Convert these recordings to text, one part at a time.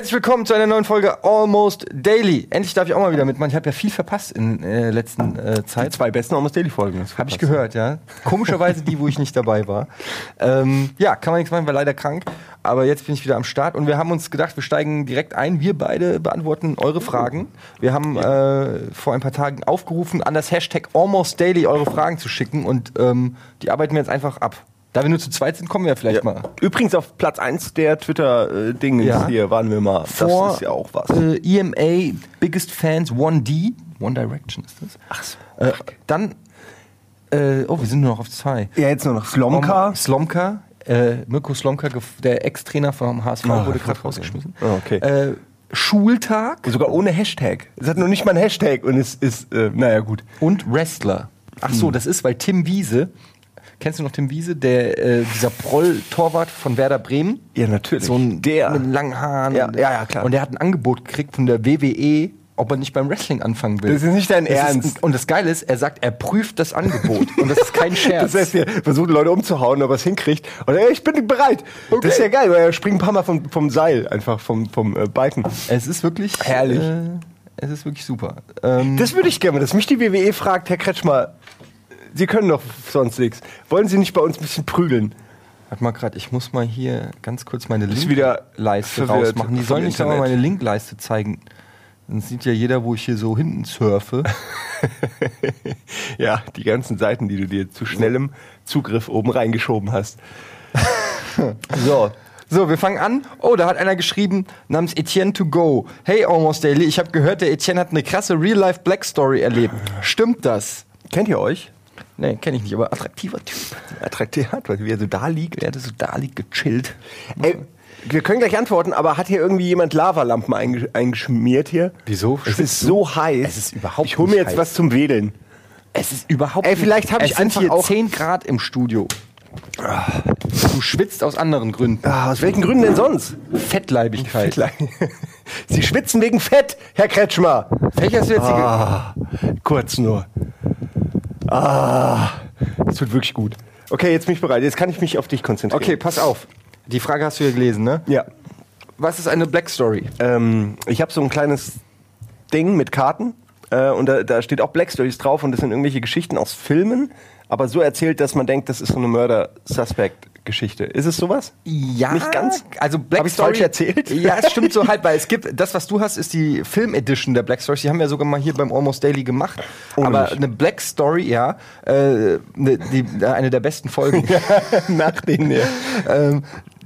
Herzlich willkommen zu einer neuen Folge Almost Daily. Endlich darf ich auch mal wieder mitmachen. Ich habe ja viel verpasst in der äh, letzten äh, Zeit. Die zwei besten Almost Daily Folgen. Habe ich gehört, ja. Komischerweise die, wo ich nicht dabei war. Ähm, ja, kann man nichts machen, war leider krank. Aber jetzt bin ich wieder am Start und wir haben uns gedacht, wir steigen direkt ein. Wir beide beantworten eure Fragen. Wir haben äh, vor ein paar Tagen aufgerufen, an das Hashtag Almost Daily eure Fragen zu schicken und ähm, die arbeiten wir jetzt einfach ab. Da wir nur zu zweit sind, kommen wir vielleicht Ja. mal. Übrigens auf Platz 1 der Twitter-Dinge Ja. hier waren wir mal. Vor das ist ja auch was. Äh, EMA Biggest Fans 1D. One Direction ist das. Ach so. Äh, dann, äh, oh, wir sind nur noch auf zwei. Ja, jetzt nur noch Slomka. Slomka, äh, Mirko Slomka, der Ex-Trainer vom HSV, Ah, wurde gerade rausgeschmissen. Ah, okay. Äh, Schultag Sogar ohne Hashtag. Es hat noch nicht mal ein Hashtag und es ist, äh, naja, gut. und Wrestler. Ach Hm. so, das ist, weil Tim Wiese, kennst du noch Tim Wiese, der, äh, dieser Proll-Torwart von Werder Bremen? Ja, natürlich. So ein Der. mit langen Haaren. Ja, ja, ja, klar. Und der hat ein Angebot gekriegt von der WWE, ob er nicht beim Wrestling anfangen will. Das ist nicht dein Das ist- Ernst. und das Geile ist, er sagt, er prüft das Angebot. und das ist kein Scherz. Das heißt, er versucht Leute umzuhauen, ob er es hinkriegt. Und er, ich bin bereit. Das ist ja geil, weil er springt ein paar Mal vom, vom Seil, einfach vom, vom äh, Balken. es ist wirklich Herrlich. Äh, es ist wirklich super. Ähm, Das würde ich gerne, dass mich die WWE fragt, Herr Kretschmer, Sie können doch sonst nichts. Wollen Sie nicht bei uns ein bisschen prügeln? Warte mal gerade, ich muss mal hier ganz kurz meine Linkleiste rausmachen. Die sollen nicht aber Internet. meine Linkleiste zeigen. Dann sieht ja jeder, wo ich hier so hinten surfe. Ja, die ganzen Seiten, die du dir zu schnellem Zugriff oben reingeschoben hast. so. So, wir fangen an. Oh, da hat einer geschrieben namens Etienne to go. Hey Almost Daily, ich habe gehört, der Etienne hat eine krasse Real-Life Black Story erlebt. Stimmt das? Kennt ihr euch? Nee, kenne ich nicht, aber attraktiver Typ. Attraktiv hat, weil wie er so da liegt. Der hatte so da liegt gechillt. Ey, wir können gleich antworten, aber hat hier irgendwie jemand Lavalampen einge eingeschmiert hier? Wieso? Es ist so heiß. Es ist überhaupt Ich hole mir jetzt heiß. was zum Wedeln. Es ist überhaupt Ey, vielleicht hab es ich einfach hier auch- 10 Grad im Studio. Du schwitzt aus anderen Gründen. Ah, aus welchen Gründen denn sonst? Fettleibigkeit. Sie schwitzen wegen Fett, Herr Kretschmer. Jetzt hier ge- Ah, kurz nur. Ah, es wird wirklich gut. Okay, jetzt bin ich bereit. Jetzt kann ich mich auf dich konzentrieren. Okay, pass auf. Die Frage hast du ja gelesen, ne? Ja. Was ist eine Black Story? Ähm, ich habe so ein kleines Ding mit Karten äh, und da, da steht auch Black Stories drauf und das sind irgendwelche Geschichten aus Filmen, aber so erzählt, dass man denkt, das ist so eine Mörder-Suspect-Geschichte. Ist es sowas? Ja, Nicht ganz? Also Black Hab Story falsch erzählt? Ja, es stimmt so halb, weil es gibt das, was du hast, ist die Film Edition der Black Stories. Die haben wir sogar mal hier beim Almost Daily gemacht. Ohne Aber mich. eine Black Story, ja, äh, ne, die, eine der besten Folgen. Nach denen, ja. ähm,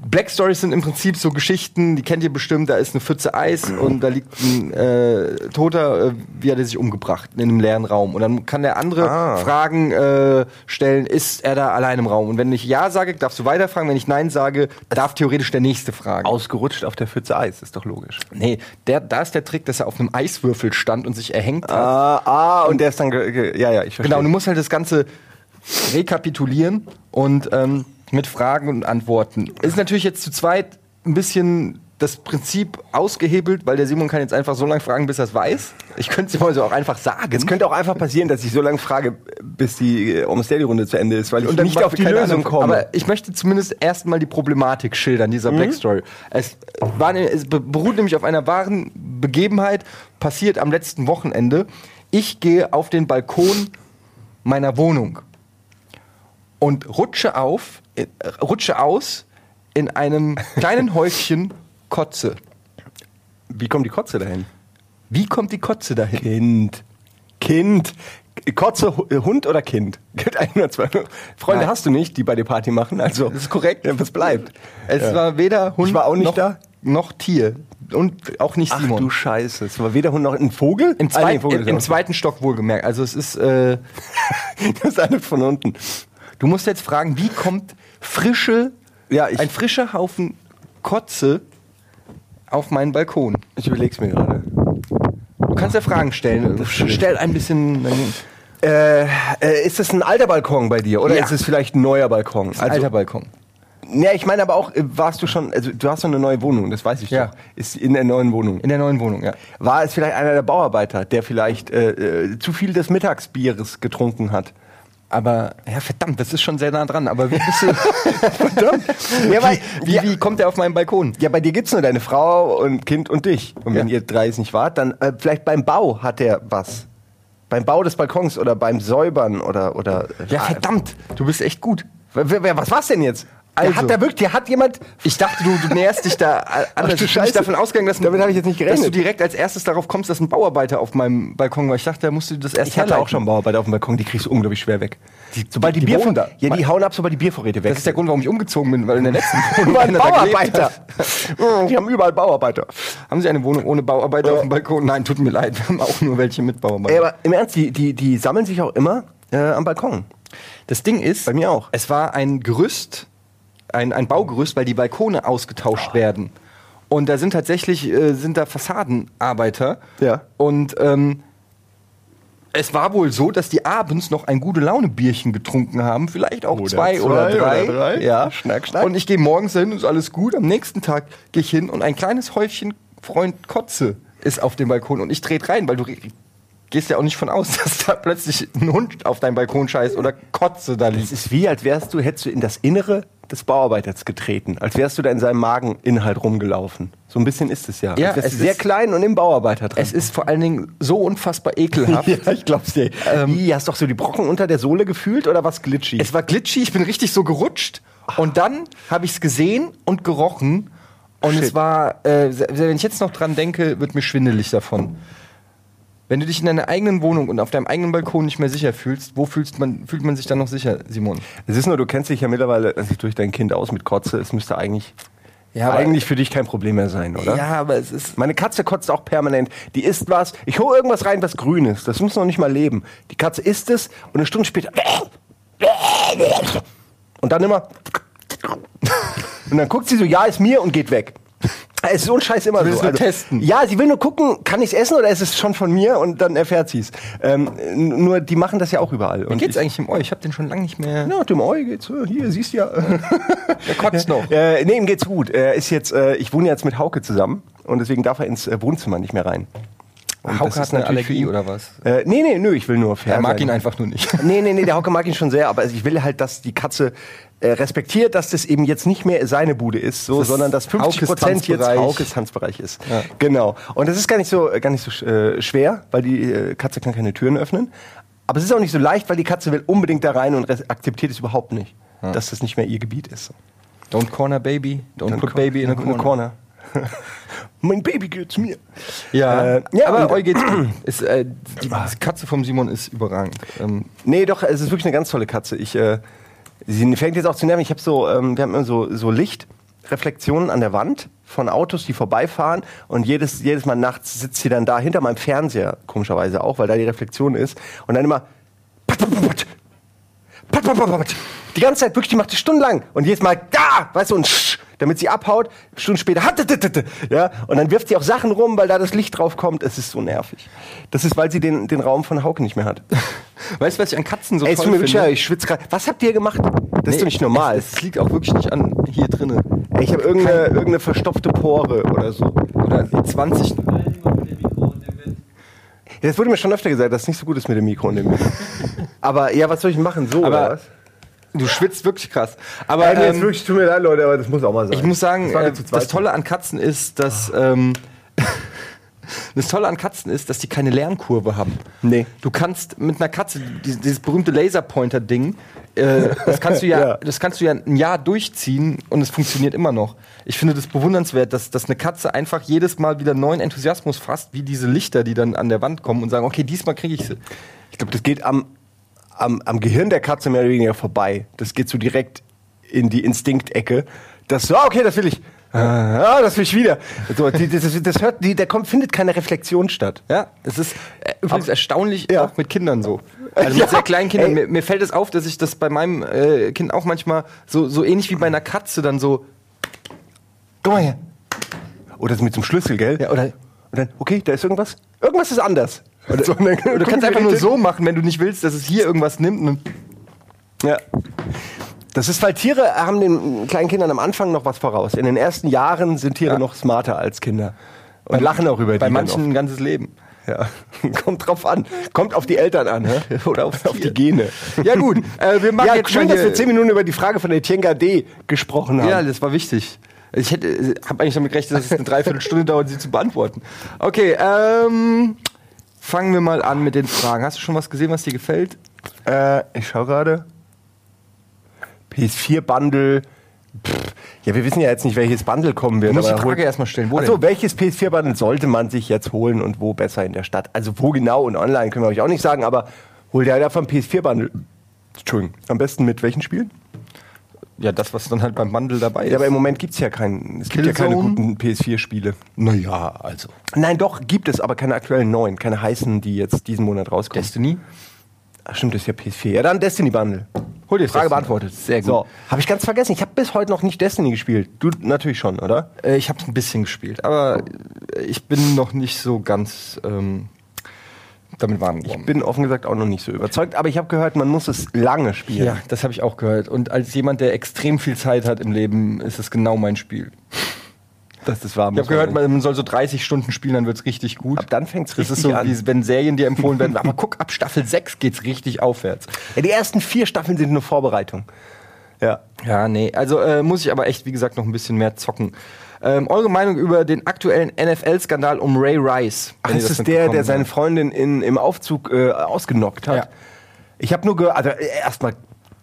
Black Stories sind im Prinzip so Geschichten, die kennt ihr bestimmt, da ist eine Pfütze Eis und da liegt ein äh, Toter, äh, wie hat er sich umgebracht, in einem leeren Raum. Und dann kann der andere Ah. Fragen äh, stellen, ist er da allein im Raum? Und wenn ich Ja sage, darfst du weiterfragen, wenn ich Nein sage, darf theoretisch der Nächste fragen. Ausgerutscht auf der Pfütze Eis, ist doch logisch. Nee, der, da ist der Trick, dass er auf einem Eiswürfel stand und sich erhängt hat. Ah, ah und der ist dann, ja, ja, ich verstehe. Genau, und du musst halt das Ganze rekapitulieren und ähm, mit Fragen und Antworten. Ist natürlich jetzt zu zweit ein bisschen das Prinzip ausgehebelt, weil der Simon kann jetzt einfach so lange fragen, bis er es weiß. Ich könnte es ihm also auch einfach sagen. Es könnte auch einfach passieren, dass ich so lange frage, bis die äh, Almost Daily Runde zu Ende ist, weil ich nicht auf die Lösung komme. Aber ich möchte zumindest erstmal die Problematik schildern, dieser Black Story. Es, war, ne- es be- beruht nämlich auf einer wahren Begebenheit, passiert am letzten Wochenende. Ich gehe auf den Balkon meiner Wohnung und rutsche auf, äh, rutsche aus in einem kleinen Häufchen Kotze. Wie kommt die Kotze dahin? Wie kommt die Kotze dahin? Kind. Kind. Kotze, äh, Hund oder Kind? Gibt ein oder zwei. Freunde Nein. hast du nicht, die bei dir Party machen. Also, Das ist korrekt. Ja, was bleibt? Es Ja. war weder Hund Ich war auch nicht noch, da? noch Tier. Und auch nicht Ach Simon. du Scheiße. Es war weder Hund noch ein Vogel? Im, Ah, nee, Vogel im, im zweiten Stock wohlgemerkt. Also es ist, äh, Das ist eine von unten. Du musst jetzt fragen, wie kommt frische, Ja, ich- ein frischer Haufen Kotze auf meinen Balkon? Ich überleg's mir gerade. Du kannst ja Fragen stellen. Stell ein bisschen Äh, äh, ist das ein alter Balkon bei dir oder Ja. ist es vielleicht ein neuer Balkon? Also, ein alter Balkon. Ja, ich meine aber auch, äh, warst du schon, also du hast so eine neue Wohnung, das weiß ich Ja. doch. Ist in der neuen Wohnung. In der neuen Wohnung, ja. War es vielleicht einer der Bauarbeiter, der vielleicht äh, äh, zu viel des Mittagsbieres getrunken hat? Aber, ja, verdammt, das ist schon sehr nah dran. Aber wie bist du. verdammt. Ja, weil- wie, wie, kommt der auf meinen Balkon? Ja, bei dir gibt's nur deine Frau und Kind und dich. Und wenn Ja. ihr drei es nicht wart, dann äh, vielleicht beim Bau hat er was. Beim Bau des Balkons oder beim Säubern oder oder. Ja, verdammt, du bist echt gut. Was war's denn jetzt? Der Also. hat da wirklich, der hat jemand. Ich dachte, du, du näherst dich da äh, du ich bin nicht davon ausgegangen, dass, Damit ich jetzt nicht dass gerechnet. du direkt als erstes darauf kommst, dass ein Bauarbeiter auf meinem Balkon war. Ich dachte, da musst du das erst Ich hatte auch schon Bauarbeiter auf dem Balkon, die kriegst du unglaublich schwer weg. sobald die, die Bier wohnen da. Ja, die hauen ab, sobald die Biervorräte weg Das ist der Grund, warum ich umgezogen bin, weil in der letzten Wohnung waren Bauarbeiter. die haben überall Bauarbeiter. Haben Sie eine Wohnung ohne Bauarbeiter auf dem Balkon? Nein, tut mir leid, wir haben auch nur welche mit Bauarbeiter. aber im Ernst, die, die, die sammeln sich auch immer äh, am Balkon. Das Ding ist, Bei mir auch. es war ein Gerüst, ein, ein Baugerüst, weil die Balkone ausgetauscht werden. Und da sind tatsächlich äh, sind da Fassadenarbeiter. Ja. Und ähm, es war wohl so, dass die abends noch ein gute Laune Bierchen getrunken haben, vielleicht auch Oder zwei, zwei oder drei. oder drei. Ja, Schnack, schnack. Und ich gehe morgens hin, ist alles gut. Am nächsten Tag gehe ich hin und ein kleines Häufchen Freund Kotze ist auf dem Balkon und ich trete rein, weil du gehst ja auch nicht von aus, dass da plötzlich ein Hund auf deinem Balkon scheißt oder Kotze da Es liegt. ist wie, als wärst du, hättest du in das Innere des Bauarbeiters getreten. Als wärst du da in seinem Mageninhalt rumgelaufen. So ein bisschen ist es ja. Ja, es du sehr ist- klein und im Bauarbeiter drin. Es ist vor allen Dingen so unfassbar ekelhaft. ja, ich glaub's dir. Ähm, Ih, hast doch so die Brocken unter der Sohle gefühlt oder was glitschig? Es war glitchy, ich bin richtig so gerutscht. Und dann habe ich es gesehen und gerochen. Und Shit. es war, äh, wenn ich jetzt noch dran denke, wird mir schwindelig davon. Wenn du dich in deiner eigenen Wohnung und auf deinem eigenen Balkon nicht mehr sicher fühlst, wo fühlst man, fühlt man sich dann noch sicher, Simon? Es ist nur, du kennst dich ja mittlerweile durch dein Kind aus mit Kotze. Es müsste eigentlich, Ja, eigentlich für dich kein Problem mehr sein, oder? Ja, aber es ist. Meine Katze kotzt auch permanent. Die isst was. Ich hole irgendwas rein, was grün ist. Das muss noch nicht mal leben. Die Katze isst es und eine Stunde später. Und dann immer. Und dann guckt sie so, ja, ist mir und geht weg. Es ist so ein Scheiß immer Sie will so. Also, nur testen. Ja, sie will nur gucken, kann ich es essen oder ist es schon von mir und dann erfährt sie es. Ähm, nur die machen das ja auch überall. Wie geht's ich, eigentlich im Ohr? Ich habe den schon lange nicht mehr. Ja, dem Eu geht's. äh, Hier, siehst du ja. Der kotzt noch. Äh, nee, ihm geht's gut. Er ist jetzt, äh, ich wohne jetzt mit Hauke zusammen und deswegen darf er ins äh, Wohnzimmer nicht mehr rein. Und Hauke hat ist eine Allergie ihn- oder was? Äh, nee, nee, nö, ich will nur fair Er mag sein. ihn einfach nur nicht. Nee, nee, nee, der Hauke mag ihn schon sehr, aber also ich will halt, dass die Katze äh, respektiert, dass das eben jetzt nicht mehr seine Bude ist, so, Das sondern dass 50 Haukes Prozent jetzt. Haukes Tanzbereich ist. Ja. Genau. Und das ist gar nicht so, äh, gar nicht so äh, schwer, weil die äh, Katze kann keine Türen öffnen. Aber es ist auch nicht so leicht, weil die Katze will unbedingt da rein und akzeptiert es überhaupt nicht, dass das nicht mehr ihr Gebiet ist. Don't corner baby, don't Dann put baby in a corner. corner. mein Baby gehört mir. Ja, Äh, ja, aber euch geht's gut. Ist, äh, die Katze vom Simon ist überragend. Ähm, Nee, doch, es ist wirklich eine ganz tolle Katze. Ich, äh, sie fängt jetzt auch zu nerven. Ich habe so, ähm, wir haben immer so, so Lichtreflexionen an der Wand von Autos, die vorbeifahren. Und jedes, jedes Mal nachts sitzt sie dann da hinter meinem Fernseher, komischerweise auch, weil da die Reflexion ist. Und dann immer. Pat, pat, pat, pat. Pat, pat, pat, pat. Die ganze Zeit wirklich, die macht die stundenlang. Und jedes Mal da, weißt du, und sch, damit sie abhaut. Stunden später, ja. Und dann wirft sie auch Sachen rum, weil da das Licht drauf kommt. Es ist so nervig. Das ist, weil sie den, den Raum von Hauke nicht mehr hat. weißt du, was ich an Katzen so Ey, toll finde? leid, ich schwitze gerade. Was habt ihr gemacht? Das ist doch nicht normal. Es, es liegt auch wirklich nicht an hier drinnen. Ey, ich habe irgendeine, irgendeine verstopfte Pore oder so. Oder 20. Ja, Das wurde mir schon öfter gesagt, dass es nicht so gut ist mit dem Mikro und dem Mikro. Aber ja, was soll ich machen? So Aber oder was? Du schwitzt wirklich krass. Aber ähm, wirklich, tut mir leid, Leute, aber das muss auch mal sein. ich muss sagen, Das äh, das Tolle an Katzen ist, dass ähm, das Tolle an Katzen ist, dass die keine Lernkurve haben. Nee. Du kannst mit einer Katze dieses, dieses berühmte Laserpointer-Ding, äh, das kannst du ja, Ja. das kannst du ja ein Jahr durchziehen und es funktioniert immer noch. Ich finde das bewundernswert, dass, dass eine Katze einfach jedes Mal wieder neuen Enthusiasmus fasst, wie diese Lichter, die dann an der Wand kommen und sagen, okay, diesmal kriege ich sie. Ich glaube, das geht am, am, am Gehirn der Katze mehr oder weniger vorbei. Das geht so direkt in die Instinktecke. Das so, ah, okay, das will ich. Ah, das will ich wieder. So, die, das, das hört, die, da kommt, findet keine Reflexion statt. Ja, es ist äh, übrigens erstaunlich Ja. auch mit Kindern so. Also mit Ja, sehr kleinen Kindern. Mir, mir fällt es auf, dass ich das bei meinem äh, Kind auch manchmal so, so ähnlich wie bei einer Katze dann so. Guck mal her. Oder so mit so einem Schlüssel, gell? Ja, oder- Und dann, okay, da ist irgendwas. Irgendwas ist anders. Oder, so, dann Du kannst einfach nur so machen, wenn du nicht willst, dass es hier irgendwas nimmt. Ja. Das ist, weil Tiere haben den kleinen Kindern am Anfang noch was voraus. In den ersten Jahren sind Tiere Ja. noch smarter als Kinder. Und lachen auch über die. bei manchen ein ganzes Leben. Ja. Kommt drauf an. Kommt auf die Eltern an. hä? Oder auf Tier. die Gene. Ja gut, äh, wir machen Ja, jetzt schön, dass wir zehn Minuten über die Frage von Etienne D gesprochen haben. Ja, das war wichtig. Ich hätte, habe eigentlich damit gerechnet, dass es eine Dreiviertelstunde dauert, sie zu beantworten. Okay, ähm, fangen wir mal an mit den Fragen. Hast du schon was gesehen, was dir gefällt? Äh, ich schau gerade. PS4-Bundle. Ja, wir wissen ja jetzt nicht, welches Bundle kommen wird. Musst aber die Frage erstmal stellen. Wo Achso, denn? welches PS4-Bundle sollte man sich jetzt holen und wo besser in der Stadt? Also wo genau und online können wir euch auch nicht sagen, aber hol dir einfach ein PS4-Bundle. Entschuldigung. Am besten mit welchen Spielen? Ja, das, was dann halt beim Bundle dabei ist. Ja, aber im Moment gibt's ja keinen, es gibt ja keine guten PS4-Spiele. naja, also. Nein, doch, gibt es, aber keine aktuellen neuen, keine heißen, die jetzt diesen Monat rauskommen. Destiny? Ach, stimmt, das ist ja PS4. Ja, dann Destiny Bundle. Hol dir Frage Destiny. beantwortet. Sehr gut. So, habe ich ganz vergessen. Ich habe bis heute noch nicht Destiny gespielt. Du natürlich schon, oder? Äh, ich habe ein bisschen gespielt, aber ich bin noch nicht so ganz ähm, damit warm geworden. Bin offen gesagt auch noch nicht so überzeugt, aber ich habe gehört, man muss es lange spielen. Ja, das habe ich auch gehört. Und als jemand, der extrem viel Zeit hat im Leben, ist es genau mein Spiel. Das ist warm. Ich habe gehört, man soll so 30 Stunden spielen, dann wird's richtig gut. Ab dann fängt's Das ist richtig so, an. wie wenn Serien dir empfohlen werden. Aber guck, ab Staffel 6 geht's richtig aufwärts. ja, die ersten vier Staffeln sind nur Vorbereitung. Ja. Ja, nee. Also äh, muss ich aber echt, wie gesagt, noch ein bisschen mehr zocken. Ähm, eure Meinung über den aktuellen NFL-Skandal um Ray Rice? Ach, ihr das ist der, der seine. Freundin in, im Aufzug äh, ausgenockt hat. Ja. Ich habe nur gehört, also äh, erstmal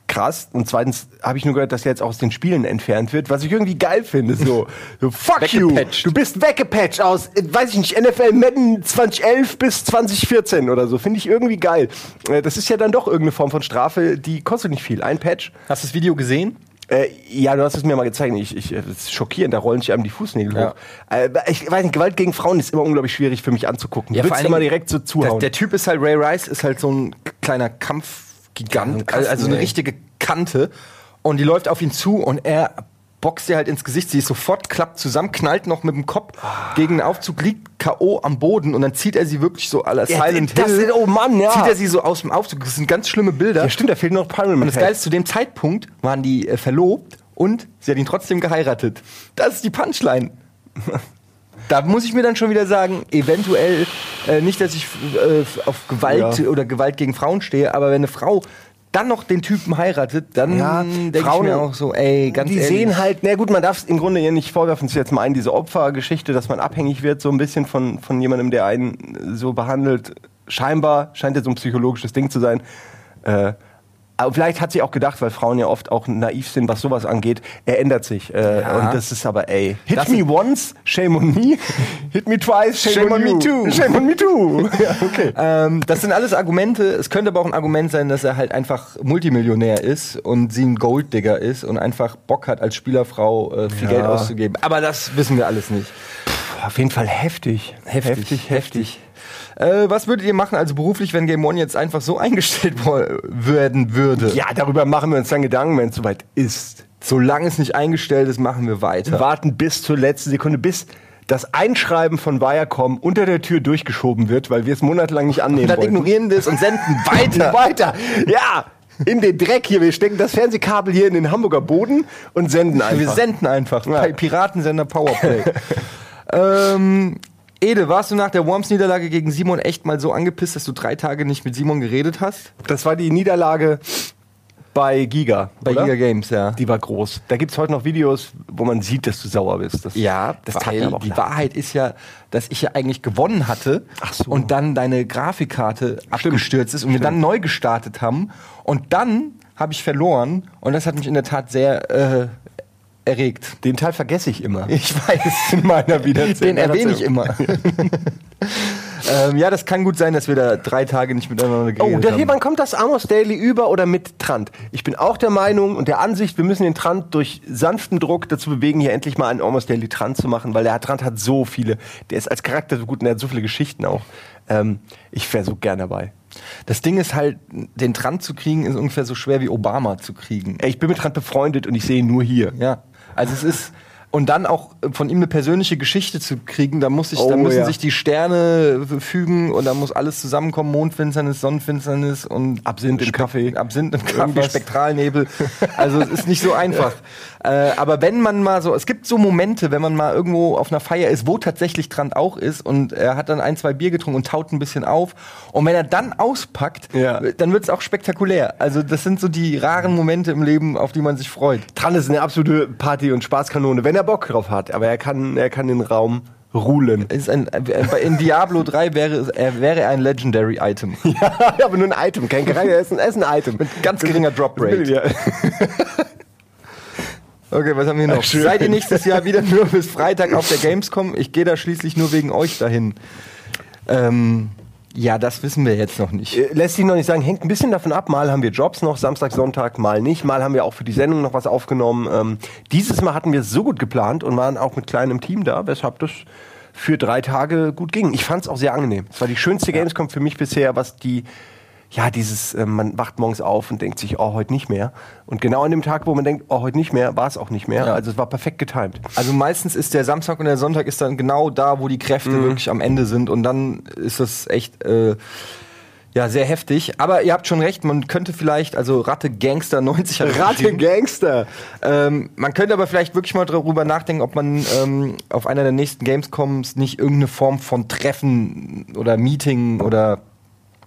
krass und zweitens habe ich nur gehört, dass er jetzt aus den Spielen entfernt wird, was ich irgendwie geil finde. So, so fuck you, du bist weggepatcht aus, äh, weiß ich nicht, NFL Madden 2011 bis 2014 oder so. Finde ich irgendwie geil. Äh, das ist ja dann doch irgendeine Form von Strafe, die kostet nicht viel. Ein Patch. Hast du das Video gesehen? Äh, ja, du hast es mir mal gezeigt. Ich, ich, das ist schockierend, da rollen sich einem die Fußnägel Ja. hoch. Äh, ich weiß nicht, Gewalt gegen Frauen ist immer unglaublich schwierig für mich anzugucken. Ja, du willst immer direkt so zuhauen. Der, der Typ ist halt, Ray Rice ist halt so ein kleiner Kampfgigant, ein Kasten, also eine ey. richtige Kante. Und die läuft auf ihn zu und er boxt ihr halt ins Gesicht. Sie ist sofort, klappt zusammen, knallt noch mit dem Kopf gegen den Aufzug, liegt K.O. am Boden und dann zieht er sie wirklich so aller Ja, Silent das Hill. ist- oh Mann, ja. Zieht er sie so aus dem Aufzug. Das sind ganz schlimme Bilder. ja, stimmt, da fehlt noch Pyramid Und das Geile ist, zu dem Zeitpunkt waren die äh, verlobt und sie hat ihn trotzdem geheiratet. Das ist die Punchline. Da muss ich mir dann schon wieder sagen, eventuell äh, nicht, dass ich äh, auf Gewalt Ja. oder Gewalt gegen Frauen stehe, aber wenn eine Frau dann noch den Typen heiratet, dann Ja, denke ich Frauen- mir auch so, ey, ganz die ehrlich. sehen halt, na gut, man darf es im Grunde ja nicht vorwerfen, es ist jetzt mal ein, diese Opfergeschichte, dass man abhängig wird, so ein bisschen von, von jemandem, der einen so behandelt. Scheinbar scheint ja so ein psychologisches Ding zu sein. Äh, aber vielleicht hat sie auch gedacht, weil Frauen ja oft auch naiv sind, was sowas angeht, er ändert sich. Äh, Ja. Und das ist aber, ey, hit Das me once, shame on me. Hit me twice, shame, Shame on, on me too. Shame on me too. ja, okay. Ähm, das sind alles Argumente. Es könnte aber auch ein Argument sein, dass er halt einfach Multimillionär ist und sie ein Golddigger ist und einfach Bock hat, als Spielerfrau äh, viel Ja. Geld auszugeben. Aber das wissen wir alles nicht. Auf jeden Fall heftig. Heftig, heftig. Äh, was würdet ihr machen, also beruflich, wenn Game One jetzt einfach so eingestellt werden würde? Ja, darüber machen wir uns dann Gedanken, wenn es soweit ist. Solange es nicht eingestellt ist, machen wir weiter. warten bis zur letzten Sekunde, bis das Einschreiben von Viacom unter der Tür durchgeschoben wird, weil wir es monatelang nicht annehmen Und dann wollten. ignorieren wir es und senden weiter. Weiter. Ja, in den Dreck hier. Wir stecken das Fernsehkabel hier in den Hamburger Boden und senden einfach. Wir senden einfach. Ja. Pi- Piratensender Powerplay. ähm, Ede, warst du nach der Worms-Niederlage gegen Simon echt mal so angepisst, dass du drei Tage nicht mit Simon geredet hast? das war die Niederlage bei Giga. Bei oder? Giga Games, ja. Die war groß. Da gibt es heute noch Videos, wo man sieht, dass du sauer bist. Das, Ja, das tat mir aber auch die leid. Wahrheit ist ja, dass ich ja eigentlich gewonnen hatte Ach so. und dann deine Grafikkarte abgestürzt ist und wir dann neu gestartet haben und dann habe ich verloren und das hat mich in der Tat sehr äh, erregt. Den Teil vergesse ich immer. Ich weiß, in meiner Wiedererzählung. den erwähne ich immer. ähm, ja, das kann gut sein, dass wir da drei Tage nicht miteinander geredet Oh, der, hier, haben. wann kommt das Amos Daily über oder mit Trant? Ich bin auch der Meinung und der Ansicht, wir müssen den Trant durch sanften Druck dazu bewegen, hier endlich mal einen Amos Daily Trant zu machen, weil der Trant hat so viele, der ist als Charakter so gut und der hat so viele Geschichten auch. Ähm, ich wäre so gern dabei. Das Ding ist halt, den Trant zu kriegen, ist ungefähr so schwer wie Obama zu kriegen. Ich bin mit Trant befreundet und ich sehe ihn nur hier. Ja, also es ist Und dann auch von ihm eine persönliche Geschichte zu kriegen, da muss ich, Oh, da müssen ja. sich die Sterne fügen und da muss alles zusammenkommen, Mondfinsternis, Sonnenfinsternis und Absinth im Kaffee. Absinth im Kaffee. Spektralnebel. Also es ist nicht so einfach. Äh, aber wenn man mal so, es gibt so Momente, wenn man mal irgendwo auf einer Feier ist, wo tatsächlich Trant auch ist und er hat dann ein, zwei Bier getrunken und taut ein bisschen auf. Und wenn er dann auspackt, Ja. dann wird es auch spektakulär. Also das sind so die raren Momente im Leben, auf die man sich freut. Tran ist eine absolute Party- und Spaßkanone, wenn er Bock drauf hat. Aber er kann, er kann den Raum rulen. Ist ein, äh, in Diablo 3 wäre, es- er wäre ein Legendary Item. ja, aber nur ein Item, kein Charakter, er ist ein, er ist ein Item. Mit Ganz geringer Drop Rate. Okay, was haben wir noch? Schön. Seid ihr nächstes Jahr wieder nur bis Freitag auf der Gamescom? Ich gehe da schließlich nur wegen euch dahin. Ähm, ja, das wissen wir jetzt noch nicht. Äh, Lässt sich noch nicht sagen, hängt ein bisschen davon ab. Mal haben wir Jobs noch, Samstag, Sonntag, mal nicht. Mal haben wir auch für die Sendung noch was aufgenommen. Ähm, dieses Mal hatten wir es so gut geplant und waren auch mit kleinem Team da, weshalb das für drei Tage gut ging. Ich fand es auch sehr angenehm. Es war die schönste Gamescom für mich bisher, was die, ja, dieses, äh, man wacht morgens auf und denkt sich, oh, heute nicht mehr. Und genau an dem Tag, wo man denkt, oh, heute nicht mehr, war es auch nicht mehr. Ja. Also es war perfekt getimed. Also meistens ist der Samstag und der Sonntag ist dann genau da, wo die Kräfte wirklich am Ende sind und dann ist das echt äh, ja sehr heftig. Aber ihr habt schon recht, man könnte vielleicht also Ratte Gangster 90 hat Ratte. Gangster! Ähm, man könnte aber vielleicht wirklich mal darüber nachdenken, ob man ähm, auf einer der nächsten Gamescoms nicht irgendeine Form von Treffen oder Meeting oder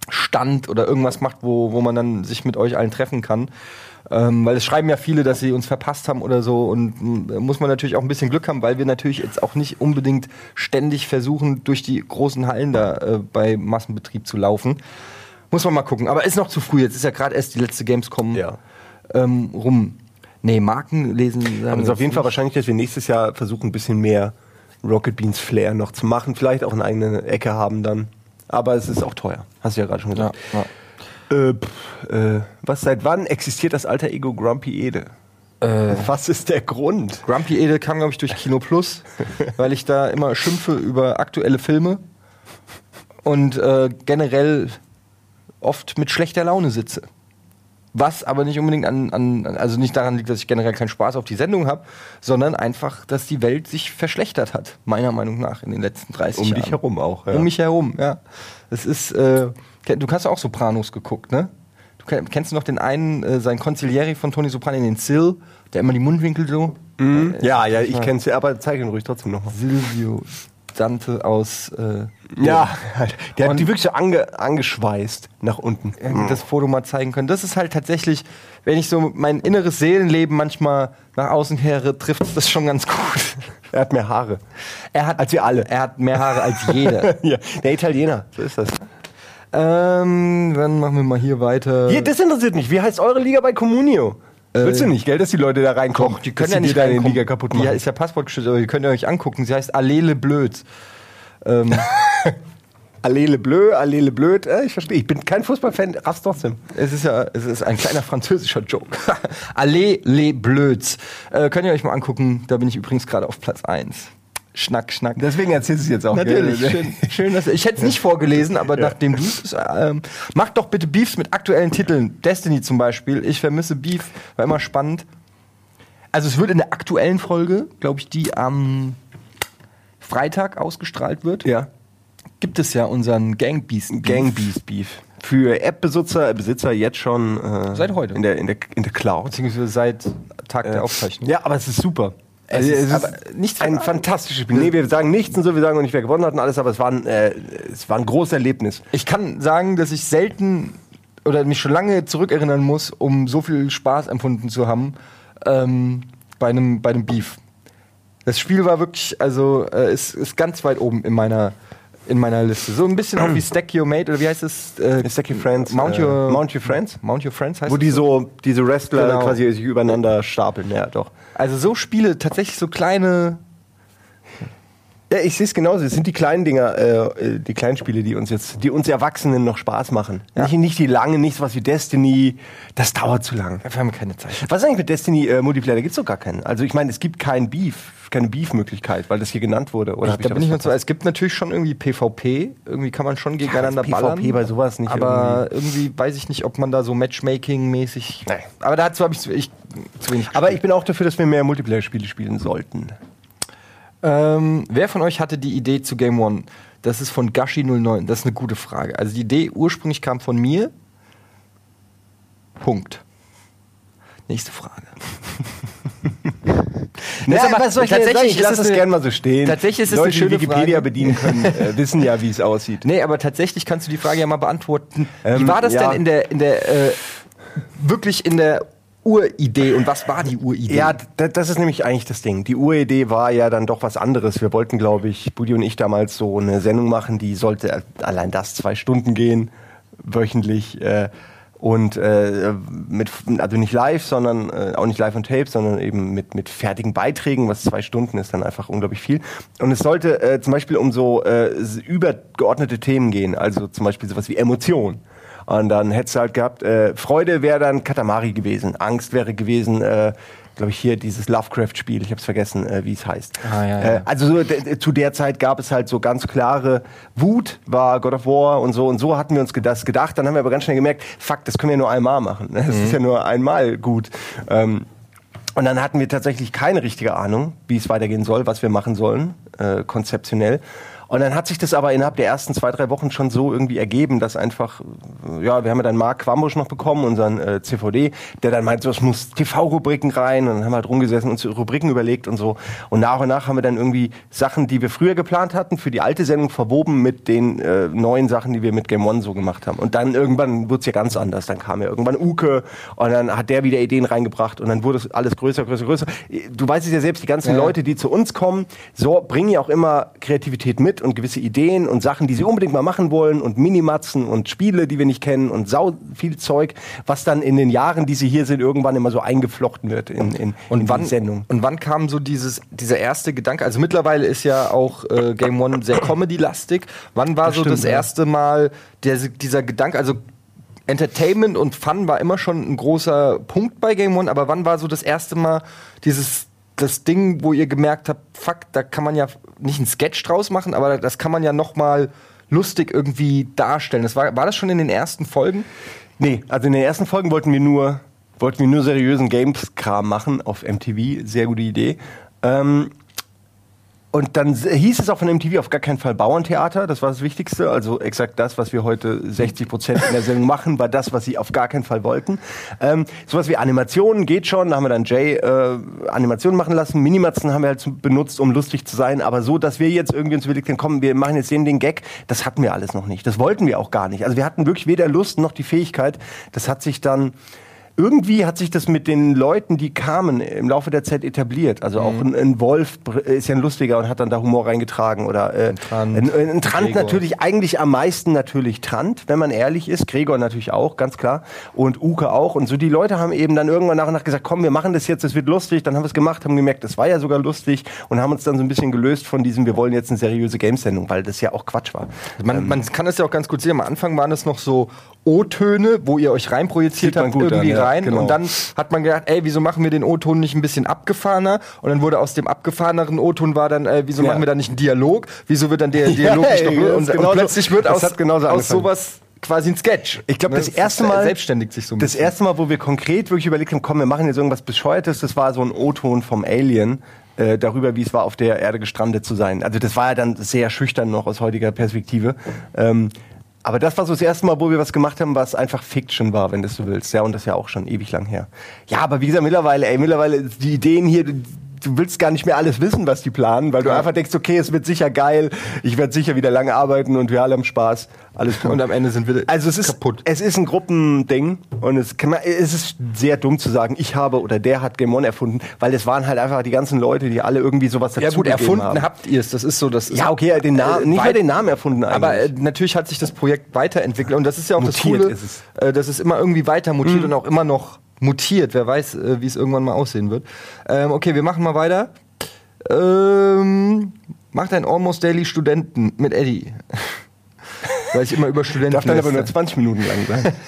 Stand oder irgendwas macht, wo, wo man dann sich mit euch allen treffen kann. Ähm, weil es schreiben ja viele, dass sie uns verpasst haben oder so. Und mm, muss man natürlich auch ein bisschen Glück haben, weil wir natürlich jetzt auch nicht unbedingt ständig versuchen, durch die großen Hallen da äh, bei Massenbetrieb zu laufen. Muss man mal gucken. Aber ist noch zu früh. Jetzt ist ja gerade erst die letzte Gamescom Ja. ähm, rum. Nee, Marken lesen. Aber es ist auf jeden Fall nicht. wahrscheinlich, dass wir nächstes Jahr versuchen, ein bisschen mehr Rocket Beans Flair noch zu machen. Vielleicht auch eine eigene Ecke haben dann. Aber es ist auch teuer. Hast du ja gerade schon Ja, gesagt. ja. Äh, pff, äh, was, seit wann existiert das alter Ego Grumpy Ede? Äh, Was ist der Grund? Grumpy Ede kam, glaube ich, durch Kino Plus, weil ich da immer schimpfe über aktuelle Filme und äh, generell oft mit schlechter Laune sitze. Was aber nicht unbedingt an, an, also nicht daran liegt, dass ich generell keinen Spaß auf die Sendung habe, sondern einfach, dass die Welt sich verschlechtert hat, meiner Meinung nach, in den letzten 30 Um Jahren. dich herum auch. Ja. Um mich herum, ja. Es ist, äh, du hast auch Sopranos geguckt, ne? Du kenn- kennst du noch den einen, äh, sein Consigliere von Tony Soprano, den Sil, der immer die Mundwinkel so. Mhm. Ja, ja, ich kenn's ja, aber zeig ihn ruhig trotzdem nochmal. Silvio Dante aus. Äh, Ja, der hat die wirklich so ange, angeschweißt nach unten. ja, das Foto mal zeigen können. Das ist halt tatsächlich, wenn ich so mein inneres Seelenleben manchmal nach außen kehre, trifft es das schon ganz gut. Er hat mehr Haare. Er hat, Als wir alle. Er hat mehr Haare als jeder. Ja, der Italiener, so ist das. ähm, dann machen wir mal hier weiter. Hier, das interessiert mich. Wie heißt eure Liga bei Communio? Willst du nicht, gell, dass die Leute da reinkommen? Doch, die können ja nicht deine. Liga kaputt machen. Ja, ist ja Passwortgeschützt, aber ihr könnt ihr euch angucken. Sie heißt Allele Blöd. Ähm, Allele bleu, allele blöd. Äh, ich verstehe. Ich bin kein Fußballfan, raff's trotzdem. es ist ja, es ist ein kleiner französischer Joke. Allez les Blöds. Äh, könnt ihr euch mal angucken. Da bin ich übrigens gerade auf Platz 1. Schnack, schnack. Deswegen erzählst du es jetzt auch. Natürlich, gell? schön, schön dass ich hätte es nicht vorgelesen, aber nachdem du es ähm, macht doch bitte Beefs mit aktuellen Titeln. Destiny zum Beispiel. Ich vermisse Beef, war immer spannend. Also es wird in der aktuellen Folge, glaube ich, die am Freitag ausgestrahlt wird, Ja. gibt es ja unseren Gangbeast. Beef. Gangbeast Beef. Für App-Besitzer Besitzer jetzt schon äh, Seit heute. In der, in, der, in der Cloud. Beziehungsweise seit Tag der Aufzeichnung. Ja, aber es ist super. Es Also, ist aber nichts ein fantastisches Spiel. Nee, wir sagen nichts und so, wir sagen auch nicht, wer gewonnen hat und alles, aber es war ein, äh, es war ein großes Erlebnis. Ich kann sagen, dass ich selten oder mich schon lange zurückerinnern muss, um so viel Spaß empfunden zu haben ähm, bei einem bei einem Beef. Das Spiel war wirklich, also äh, ist, ist ganz weit oben in meiner in meiner Liste. So ein bisschen auch wie Stack Your Mate oder wie heißt es? Äh, Stack Your Friends, Mount äh, Your Mount Your Friends? Mount Your Friends heißt Wo die es so, diese Wrestler Genau. quasi sich übereinander stapeln, ja, doch. Also so Spiele, tatsächlich so kleine. Ja, ich sehe es genauso. Es sind die kleinen Dinger, äh, die kleinen Spiele, die uns jetzt, die uns Erwachsenen noch Spaß machen. Ja. Nicht, nicht die langen, nicht sowas wie Destiny. Das dauert zu lang. Wir haben keine Zeit. Was ist eigentlich mit Destiny äh, Multiplayer? Da gibt's doch gar keinen. Also ich meine, es gibt kein Beef, keine Beef-Möglichkeit, weil das hier genannt wurde. Oder Ich, hab da bin ich was noch so, es gibt natürlich schon irgendwie PvP, irgendwie kann man schon gegeneinander PvP ballern. bei sowas nicht Aber irgendwie. weiß ich nicht, ob man da so Matchmaking-mäßig. Nee. Aber dazu habe ich, zu- ich zu wenig. Aber ich bin auch dafür, dass wir mehr Multiplayer-Spiele spielen sollten. Ähm, wer von euch hatte die Idee zu Game One? Das ist von Gashi09. Das ist eine gute Frage. Also die Idee ursprünglich kam von mir. Punkt. Nächste Frage. Ja, aber was soll ich tatsächlich ich lasse es gerne mal so stehen. tatsächlich ist es Leute, eine schöne die Wikipedia Frage. bedienen können, äh, wissen ja, wie es aussieht. Nee, aber tatsächlich kannst du die Frage ja mal beantworten. Wie Ähm, war das ja. denn in der, in der, äh, wirklich in der Uridee und was war die Uridee? Ja, das ist nämlich eigentlich das Ding. Die Uridee war ja dann doch was anderes. Wir wollten, glaube ich, Budi und ich damals so eine Sendung machen, die sollte allein das zwei Stunden gehen, wöchentlich. Äh, und äh, mit, also nicht live, sondern äh, auch nicht live on tape, sondern eben mit, mit fertigen Beiträgen, was zwei Stunden ist dann einfach unglaublich viel. Und es sollte äh, zum Beispiel um so äh, übergeordnete Themen gehen, also zum Beispiel sowas wie Emotion. Und dann hättest du halt gehabt, äh, Freude wäre dann Katamari gewesen, Angst wäre gewesen, äh, glaube ich, hier dieses Lovecraft-Spiel, ich habe es vergessen, äh, wie es heißt. Ah, ja, ja. Äh, also so, zu der Zeit gab es halt so ganz klare Wut, war God of War und so und so hatten wir uns das gedacht. Dann haben wir aber ganz schnell gemerkt, fuck, das können wir nur einmal machen. Das ist ja nur einmal gut. Ähm, und dann hatten wir tatsächlich keine richtige Ahnung, wie es weitergehen soll, was wir machen sollen, äh, konzeptionell. Und dann hat sich das aber innerhalb der ersten zwei, drei Wochen schon so irgendwie ergeben, dass einfach, ja, wir haben ja dann Mark Quambusch noch bekommen, unseren äh, CVD, der dann meint, so, es muss TV-Rubriken rein. Und dann haben wir halt rumgesessen und Rubriken überlegt und so. Und nach und nach haben wir dann irgendwie Sachen, die wir früher geplant hatten, für die alte Sendung verwoben mit den äh, neuen Sachen, die wir mit Game One so gemacht haben. Und dann irgendwann wurde es ja ganz anders. Dann kam ja irgendwann Uke und dann hat der wieder Ideen reingebracht und dann wurde es alles größer, größer, größer. Du weißt es ja selbst, die ganzen Ja. Leute, die zu uns kommen, so bringen ja auch immer Kreativität mit und gewisse Ideen und Sachen, die sie unbedingt mal machen wollen und Minimatzen und Spiele, die wir nicht kennen und sau viel Zeug, was dann in den Jahren, die sie hier sind, irgendwann immer so eingeflochten wird in, in, Und in wann, die Sendung. und wann kam so dieses, dieser erste Gedanke? Also mittlerweile ist ja auch äh, Game One sehr Comedy-lastig. Wann war Das so stimmt, das erste Mal der, dieser Gedanke? Also Entertainment und Fun war immer schon ein großer Punkt bei Game One, aber wann war so das erste Mal dieses das Ding, wo ihr gemerkt habt, fuck, da kann man ja nicht einen Sketch draus machen, aber das kann man ja noch mal lustig irgendwie darstellen. Das war, war das schon in den ersten Folgen? Nee, also in den ersten Folgen wollten wir nur, wollten wir nur seriösen Games-Kram machen auf MTV. Sehr gute Idee. Ähm, und dann hieß es auch von MTV auf gar keinen Fall Bauerntheater. Das war das Wichtigste. Also exakt das, was wir heute 60 Prozent in der Sendung machen, war das, was sie auf gar keinen Fall wollten. Ähm, sowas wie Animationen geht schon. Da haben wir dann Jay äh, Animationen machen lassen. Minimatzen haben wir halt benutzt, um lustig zu sein. Aber so, dass wir jetzt irgendwie uns überlegt haben, komm, wir machen jetzt den, den Gag, das hatten wir alles noch nicht. Das wollten wir auch gar nicht. Also wir hatten wirklich weder Lust noch die Fähigkeit. Das hat sich dann irgendwie hat sich das mit den Leuten, die kamen, im Laufe der Zeit etabliert. Also auch ein, ein Wolf ist ja ein lustiger und hat dann da Humor reingetragen. Oder äh, ein Trant, ein, ein Trant Gregor. natürlich, eigentlich am meisten natürlich Trant, wenn man ehrlich ist. Gregor natürlich auch, ganz klar. Und Uke auch. Und so die Leute haben eben dann irgendwann nach und nach gesagt, komm, wir machen das jetzt, das wird lustig. Dann haben wir es gemacht, haben gemerkt, das war ja sogar lustig und haben uns dann so ein bisschen gelöst von diesem, wir wollen jetzt eine seriöse Games-Sendung, weil das ja auch Quatsch war. Man, man kann das ja auch ganz gut sehen. Am Anfang waren es noch so O-Töne, wo ihr euch reinprojiziert habt, gut irgendwie an, ja, rein. genau. Und dann hat man gedacht, ey, wieso machen wir den O-Ton nicht ein bisschen abgefahrener? Und dann wurde aus dem abgefahreneren O-Ton war dann, äh, wieso Ja. machen wir da nicht einen Dialog? Wieso wird dann der Dialog nicht ey, noch... das Und, und plötzlich wird das aus, aus sowas quasi ein Sketch. Ich glaube, Ne, das ist, erste Mal Selbstständigt sich so ein Das bisschen. erste Mal, wo wir konkret wirklich überlegt haben, komm, wir machen jetzt irgendwas Bescheuertes, das war so ein O-Ton vom Alien. Äh, darüber, wie es war, auf der Erde gestrandet zu sein. Also das war ja dann sehr schüchtern noch aus heutiger Perspektive. Ähm, aber das war so das erste Mal, wo wir was gemacht haben, was einfach Fiction war, wenn du so willst. Ja, und das ist ja auch schon ewig lang her. Ja, aber wie gesagt, mittlerweile, ey, mittlerweile, die Ideen hier, du, willst gar nicht mehr alles wissen, was die planen, weil du Ja. einfach denkst, okay, es wird sicher geil, ich werde sicher wieder lange arbeiten und wir alle haben Spaß. Alles gut. Und am Ende sind wir Also es ist kaputt. Es ist ein Gruppending und es, kann man, es ist sehr dumm zu sagen, ich habe oder der hat Game One erfunden, weil es waren halt einfach die ganzen Leute, die alle irgendwie sowas dazu Ja gut, erfunden haben. habt ihr es. Das ist so, das ist Ja, okay, den Namen, Äh, nicht weit- den Namen erfunden eigentlich. Aber äh, natürlich hat sich das Projekt weiterentwickelt und das ist ja auch das Mutiert Coole, ist es. Äh, dass es immer irgendwie weiter mutiert und auch immer noch mutiert. Wer weiß, äh, wie es irgendwann mal aussehen wird. Ähm, okay, wir machen mal weiter. Ähm, macht ein Almost Daily Studenten mit Eddie. weil ich immer über Studenten Darf dann aber nur lästere. 20 Minuten lang sein.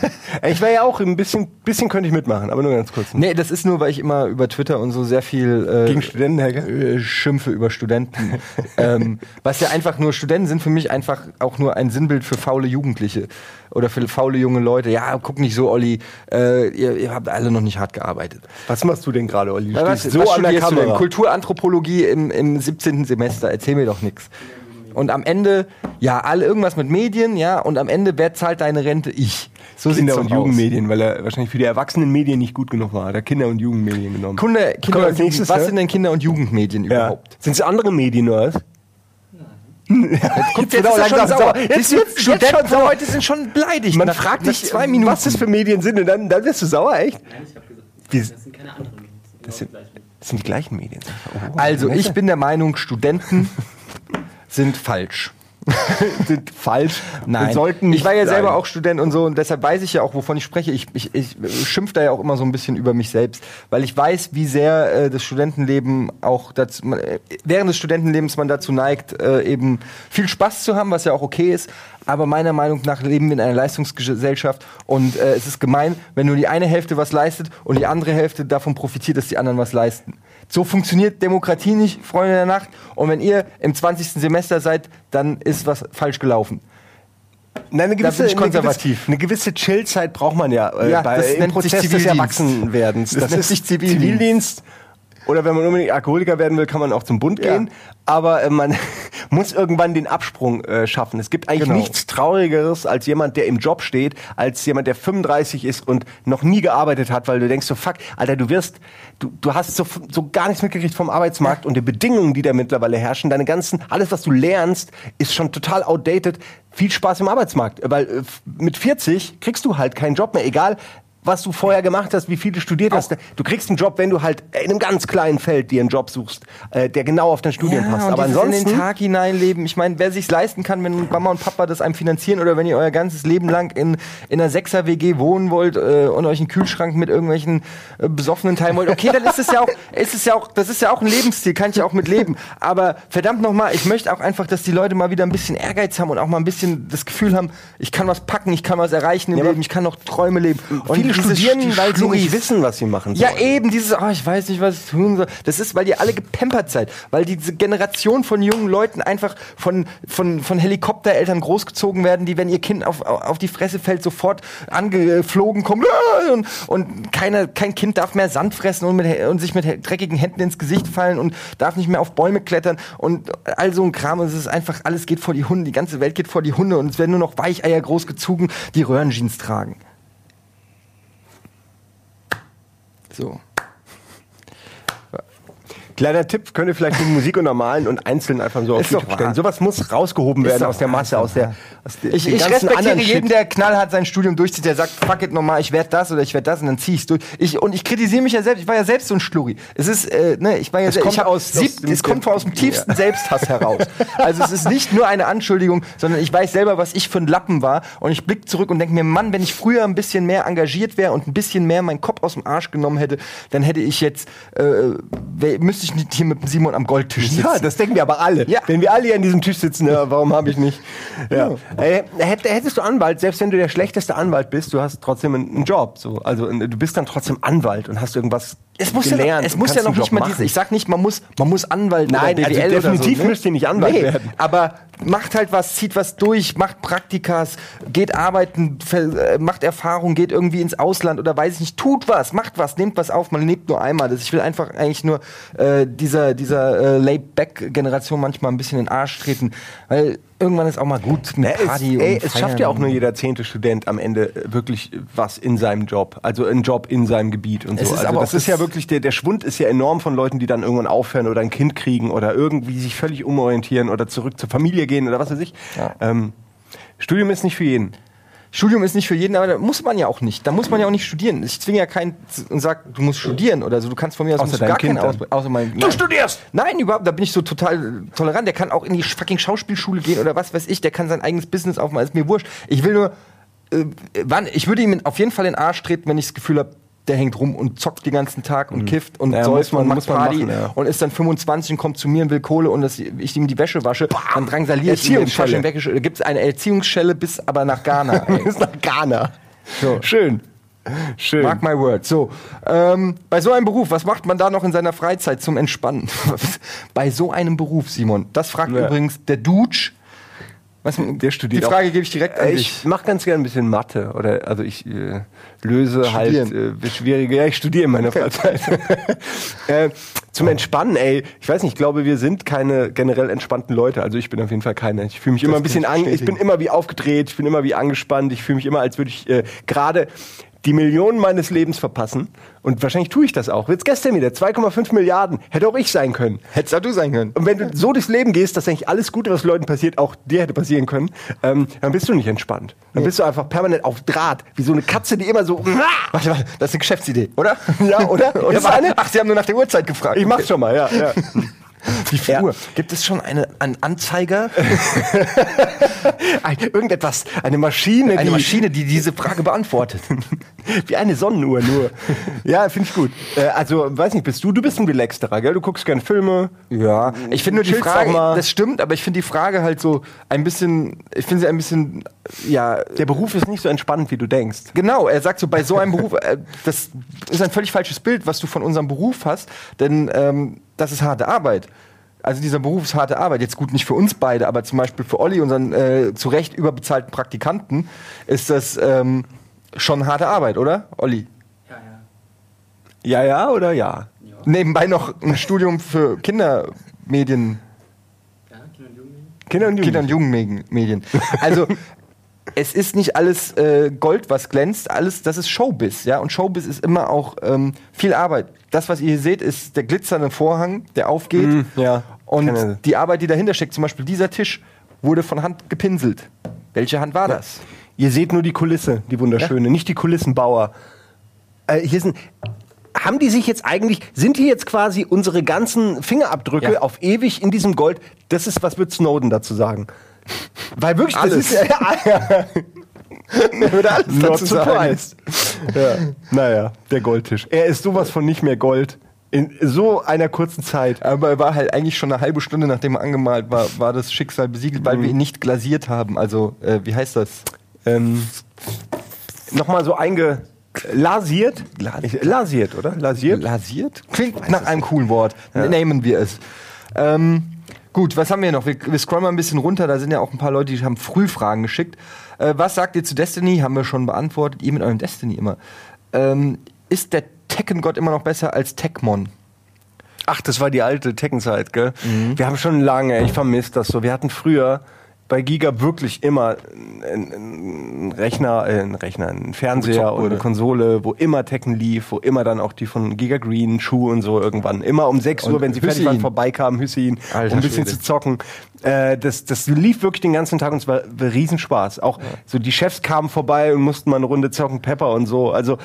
Ich wäre ja auch ein bisschen, bisschen könnte ich mitmachen, aber nur ganz kurz. Nee, das ist nur, weil ich immer über Twitter und so sehr viel äh, Gegen Studenten, äh, schimpfe über Studenten. ähm, was ja einfach nur, Studenten sind für mich einfach auch nur ein Sinnbild für faule Jugendliche oder für faule junge Leute. Ja, guck nicht so, Olli, äh, ihr, ihr habt alle noch nicht hart gearbeitet. Was machst du denn gerade, Olli? Du Ja, was, was so an der studierst du denn? Kulturanthropologie im, im 17. Semester. Erzähl mir doch nichts. Und am Ende, ja, alle irgendwas mit Medien, ja, und am Ende, wer zahlt deine Rente? Ich. So Kinder- und. Jugendmedien, weil er wahrscheinlich für die Erwachsenenmedien nicht gut genug war. Hat er Kinder- und Jugendmedien genommen. Kunde, Kommt Kinder und Jugend, nächstes, was ja? sind denn Kinder- und Jugendmedien ja. überhaupt? Sind es andere Medien oder was? Jetzt wird er langsam sauer. Jetzt, Jetzt- jetzt, jetzt Studenten schon sauer. heute sind schon beleidigt. Man nach, fragt dich, zwei Minuten. was das für Medien sind und dann, dann wirst du sauer, echt? Nein, ich habe gesagt, das sind keine anderen Medien. Das Das sind, sind genau das sind die gleichen Medien. Oh, Also, ich bin der Meinung, Studenten sind falsch. sind falsch. Nein, sollten ich war ja nicht selber sein. auch Student und so und deshalb weiß ich ja auch, wovon ich spreche. Ich, ich, ich schimpf da ja auch immer so ein bisschen über mich selbst, weil ich weiß, wie sehr äh, das Studentenleben auch dazu, man, äh, während des Studentenlebens man dazu neigt, äh, eben viel Spaß zu haben, was ja auch okay ist. Aber meiner Meinung nach leben wir in einer Leistungsgesellschaft und äh, es ist gemein, wenn nur die eine Hälfte was leistet und die andere Hälfte davon profitiert, dass die anderen was leisten. So funktioniert Demokratie nicht, Freunde der Nacht. Und wenn ihr im 20. Semester seid, dann ist was falsch gelaufen. Nein, eine gewisse, bin ich konservativ. Eine gewisse, eine gewisse Chillzeit braucht man ja, äh, Ja, bei, das im nennt sich Prozess des Zivildienst. Erwachsenwerdens. Das nennt sich Zivildienst. Zivildienst. Oder wenn man unbedingt Alkoholiker werden will, kann man auch zum Bund Ja. gehen. Aber äh, man muss irgendwann den Absprung äh, schaffen. Es gibt eigentlich Genau. nichts Traurigeres als jemand, der im Job steht, als jemand, der 35 ist und noch nie gearbeitet hat, weil du denkst so, fuck, Alter, du wirst, du, du hast so, so gar nichts mitgekriegt vom Arbeitsmarkt und die Bedingungen, die da mittlerweile herrschen, deine ganzen, alles, was du lernst, ist schon total outdated. Viel Spaß im Arbeitsmarkt, weil äh, mit 40 kriegst du halt keinen Job mehr, egal was du vorher gemacht hast, wie viel du studiert hast. Du kriegst einen Job, wenn du halt in einem ganz kleinen Feld dir einen Job suchst, äh, der genau auf dein Studium passt. und Aber dieses in ansonsten den Tag hineinleben. Ich meine, wer sich's leisten kann, wenn Mama und Papa das einem finanzieren oder wenn ihr euer ganzes Leben lang in, in einer Sechser WG wohnen wollt äh, und euch einen Kühlschrank mit irgendwelchen äh, besoffenen teilen wollt, okay, dann ist es ja auch, ist es ja auch, das ist ja auch ein Lebensstil, kann ich ja auch mit leben. Aber verdammt nochmal, ich möchte auch einfach, dass die Leute mal wieder ein bisschen Ehrgeiz haben und auch mal ein bisschen das Gefühl haben, ich kann was packen, ich kann was erreichen im Ja, Leben, ich kann noch Träume leben. Und viele studieren, die weil sie nicht wissen, was sie machen ja, sollen. eben, dieses, oh, ich weiß nicht, was ich tun soll. Das ist, weil ihr alle gepempert seid. Weil diese Generation von jungen Leuten einfach von, von, von Helikoptereltern großgezogen werden, die, wenn ihr Kind auf, auf die Fresse fällt, sofort angeflogen kommen. "Ah!" Und, und keiner, kein Kind darf mehr Sand fressen und, mit, und sich mit dreckigen Händen ins Gesicht fallen und darf nicht mehr auf Bäume klettern und all so ein Kram. Und es ist einfach, alles geht vor die Hunde. Die ganze Welt geht vor die Hunde und es werden nur noch Weicheier großgezogen, die Röhrenjeans tragen. So. Kleiner Tipp, könnt ihr vielleicht die Musik untermalen und einzeln einfach so auf YouTube stellen. Sowas muss rausgehoben werden aus der Masse, aus der aus der, Ich, ich respektiere jeden, der knallhart sein Studium durchzieht, der sagt, fuck it nochmal, ich werde das oder ich werde das und dann zieh ich's durch. Ich, und ich kritisiere mich ja selbst, ich war ja selbst so ein Schluri. Es ist, äh, ne, ich war ja Es selbst, kommt ich hab aus- sieb, aus dem- es kommt aus dem tiefsten Ja. Selbsthass heraus. Also es ist nicht nur eine Anschuldigung, sondern ich weiß selber, was ich für ein Lappen war und ich blick zurück und denke mir, Mann, wenn ich früher ein bisschen mehr engagiert wäre und ein bisschen mehr meinen Kopf aus dem Arsch genommen hätte, dann hätte ich jetzt, äh, wär, müsste ich nicht hier mit Simon am Goldtisch sitzen. Ja, das denken wir aber alle. Ja. Wenn wir alle hier an diesem Tisch sitzen, ja, warum habe ich nicht? Ja. Äh, hätt- hättest du Anwalt, selbst wenn du der schlechteste Anwalt bist, du hast trotzdem einen, Job. So. Also äh, du bist dann trotzdem Anwalt und hast irgendwas Es muss, ja, gelernt. noch- es muss ja noch nicht mal diese. Ich sag nicht, man muss, man muss Anwalt Nein, oder also BWL oder definitiv so, müsst ihr nicht Anwalt werden. Aber macht halt was, zieht was durch, macht Praktikas, geht arbeiten, äh, macht Erfahrung, geht irgendwie ins Ausland oder weiß ich nicht, tut was, macht was, nehmt was auf, man lebt nur einmal. Das, ich will einfach eigentlich nur äh, dieser, dieser äh, Laid-Back-Generation manchmal ein bisschen in den Arsch treten, weil irgendwann ist auch mal gut mit Ja, es, ey, es schafft ja auch nur jeder zehnte Student am Ende äh, wirklich was in seinem Job. Also ein Job in seinem Gebiet und so. Es ist also aber das ist ja wirklich, der, der Schwund ist ja enorm von Leuten, die dann irgendwann aufhören oder ein Kind kriegen oder irgendwie sich völlig umorientieren oder zurück zur Familie gehen oder was weiß ich. Ja. Ähm, Studium ist nicht für jeden. Studium ist nicht für jeden, aber da muss man ja auch nicht. Da muss man ja auch nicht studieren. Ich zwinge ja keinen und sag, du musst studieren oder so. Du kannst von mir aus Außer musst gar Kind keinen dann. aus, außer mein, Du studierst! Nein, überhaupt, da bin ich so total tolerant. Der kann auch in die fucking Schauspielschule gehen oder was weiß ich. Der kann sein eigenes Business aufmachen. Ist mir wurscht. Ich will nur, äh, wann, ich würde ihm auf jeden Fall in den Arsch treten, wenn ich das Gefühl habe, der hängt rum und zockt den ganzen Tag und kifft und Ja, säuft muss man- und macht Party machen, ja. und ist dann 25 und kommt zu mir und will Kohle und dass ich ihm die Wäsche wasche, dann drangsaliere ich ihn Da gibt es eine Erziehungsschelle bis aber nach Ghana. Bis nach Ghana. So. Schön. Schön. Mark my word. So, ähm, bei so einem Beruf, was macht man da noch in seiner Freizeit zum Entspannen? bei so einem Beruf, Simon. Das fragt Ja. übrigens der Dutsch. Was, Der studiert Die auch. Frage gebe ich direkt an Äh, dich. Ich mache ganz gerne ein bisschen Mathe oder also ich äh, löse halt Studieren. äh, schwierige. Ja, ich studiere in meiner Freizeit. äh, zum Entspannen, ey. Ich weiß nicht, ich glaube, wir sind keine generell entspannten Leute. Also ich bin auf jeden Fall keine. Ich fühle mich immer ein bisschen ich an. Ich bin immer wie aufgedreht. Ich bin immer wie angespannt. Ich fühle mich immer, als würde ich äh, gerade die Millionen meines Lebens verpassen. Und wahrscheinlich tue ich das auch. Jetzt gestern wieder 2,5 Milliarden. Hätte auch ich sein können. Hättest auch du sein können. Und wenn du so durchs Leben gehst, dass eigentlich alles Gute, was Leuten passiert, auch dir hätte passieren können, ähm, dann bist du nicht entspannt. Dann bist du einfach permanent auf Draht, wie so eine Katze, die immer so. Warte, warte, das ist eine Geschäftsidee, oder? Ja, oder? oder Ist eine? Ach, Sie haben nur nach der Uhrzeit gefragt. Ich mach's schon mal, ja. ja. Wie viel Ja. Gibt es schon eine, einen Anzeiger? Ein, irgendetwas, eine Maschine, Eine die, Maschine, die diese Frage beantwortet. wie eine Sonnenuhr nur. ja, finde ich gut. Äh, also, weiß nicht, bist du, du bist ein Relaxterer, gell? Du guckst gerne Filme. Ja, ich finde nur die Frage, das stimmt, aber ich finde die Frage halt so ein bisschen, ich finde sie ein bisschen, ja, Der Beruf ist nicht so entspannt, wie du denkst. Genau, er sagt so, bei so einem Beruf, äh, das ist ein völlig falsches Bild, was du von unserem Beruf hast, denn ähm, das ist harte Arbeit. Also dieser Beruf ist harte Arbeit. Jetzt gut nicht für uns beide, aber zum Beispiel für Olli, unseren äh, zu Recht überbezahlten Praktikanten, ist das ähm, schon harte Arbeit, oder, Olli? Ja, ja oder ja? Nebenbei noch ein Studium für Kindermedien, Kinder und Kinder- und. Jugendmedien. Also es ist nicht alles äh, Gold, was glänzt, alles, das ist Showbiz, ja. Und Showbiz ist immer auch ähm, viel Arbeit. Das, was ihr hier seht, ist der glitzernde Vorhang, der aufgeht. Mm, ja. Und Kenne. die Arbeit, die dahinter steckt, zum Beispiel dieser Tisch, wurde von Hand gepinselt. Welche Hand war das? Ihr seht nur die Kulisse, die wunderschöne, nicht die Kulissenbauer. Äh, hier sind. Haben die sich jetzt eigentlich, sind hier jetzt quasi unsere ganzen Fingerabdrücke Ja. auf ewig in diesem Gold? Das ist, was wird Snowden dazu sagen? Weil wirklich, Alles. das ist ja, ja, Er würde alles Not dazu sagen. ja. Naja, der Goldtisch. Er ist sowas von nicht mehr Gold in so einer kurzen Zeit. Aber er war halt eigentlich schon eine halbe Stunde, nachdem er angemalt war, war das Schicksal besiegelt, weil wir ihn nicht glasiert haben. Also, äh, wie heißt das? Ähm, Nochmal so einge. Lasiert? Lasiert, oder? Lasiert? Lasiert? Klingt nach einem coolen Wort. Nehmen wir es. Ähm, gut, was haben wir noch? Wir, wir scrollen mal ein bisschen runter. Da sind ja auch ein paar Leute, die haben Frühfragen geschickt. Äh, was sagt ihr zu Destiny? Haben wir schon beantwortet. Ihr mit eurem Destiny immer. Ähm, ist der Tekken-Gott immer noch besser als Tekmon? Ach, das war die alte Tekkenzeit, gell? Mhm. Wir haben schon lange, ich vermisse das so. Wir hatten früher bei Giga wirklich immer einen Rechner, äh, einen Rechner, einen Fernseher und eine. Konsole, wo immer Tekken lief, wo immer dann auch die von Giga Green, Schuh und so irgendwann. Immer um 6 Uhr, Und wenn sie fertig waren, vorbeikamen, Hüseyin, Alter um ein bisschen Schwede. zu zocken. Äh, das, das lief wirklich den ganzen Tag und es war war Riesenspaß. Auch so die Chefs kamen vorbei und mussten mal eine Runde zocken, Pepper und so. Also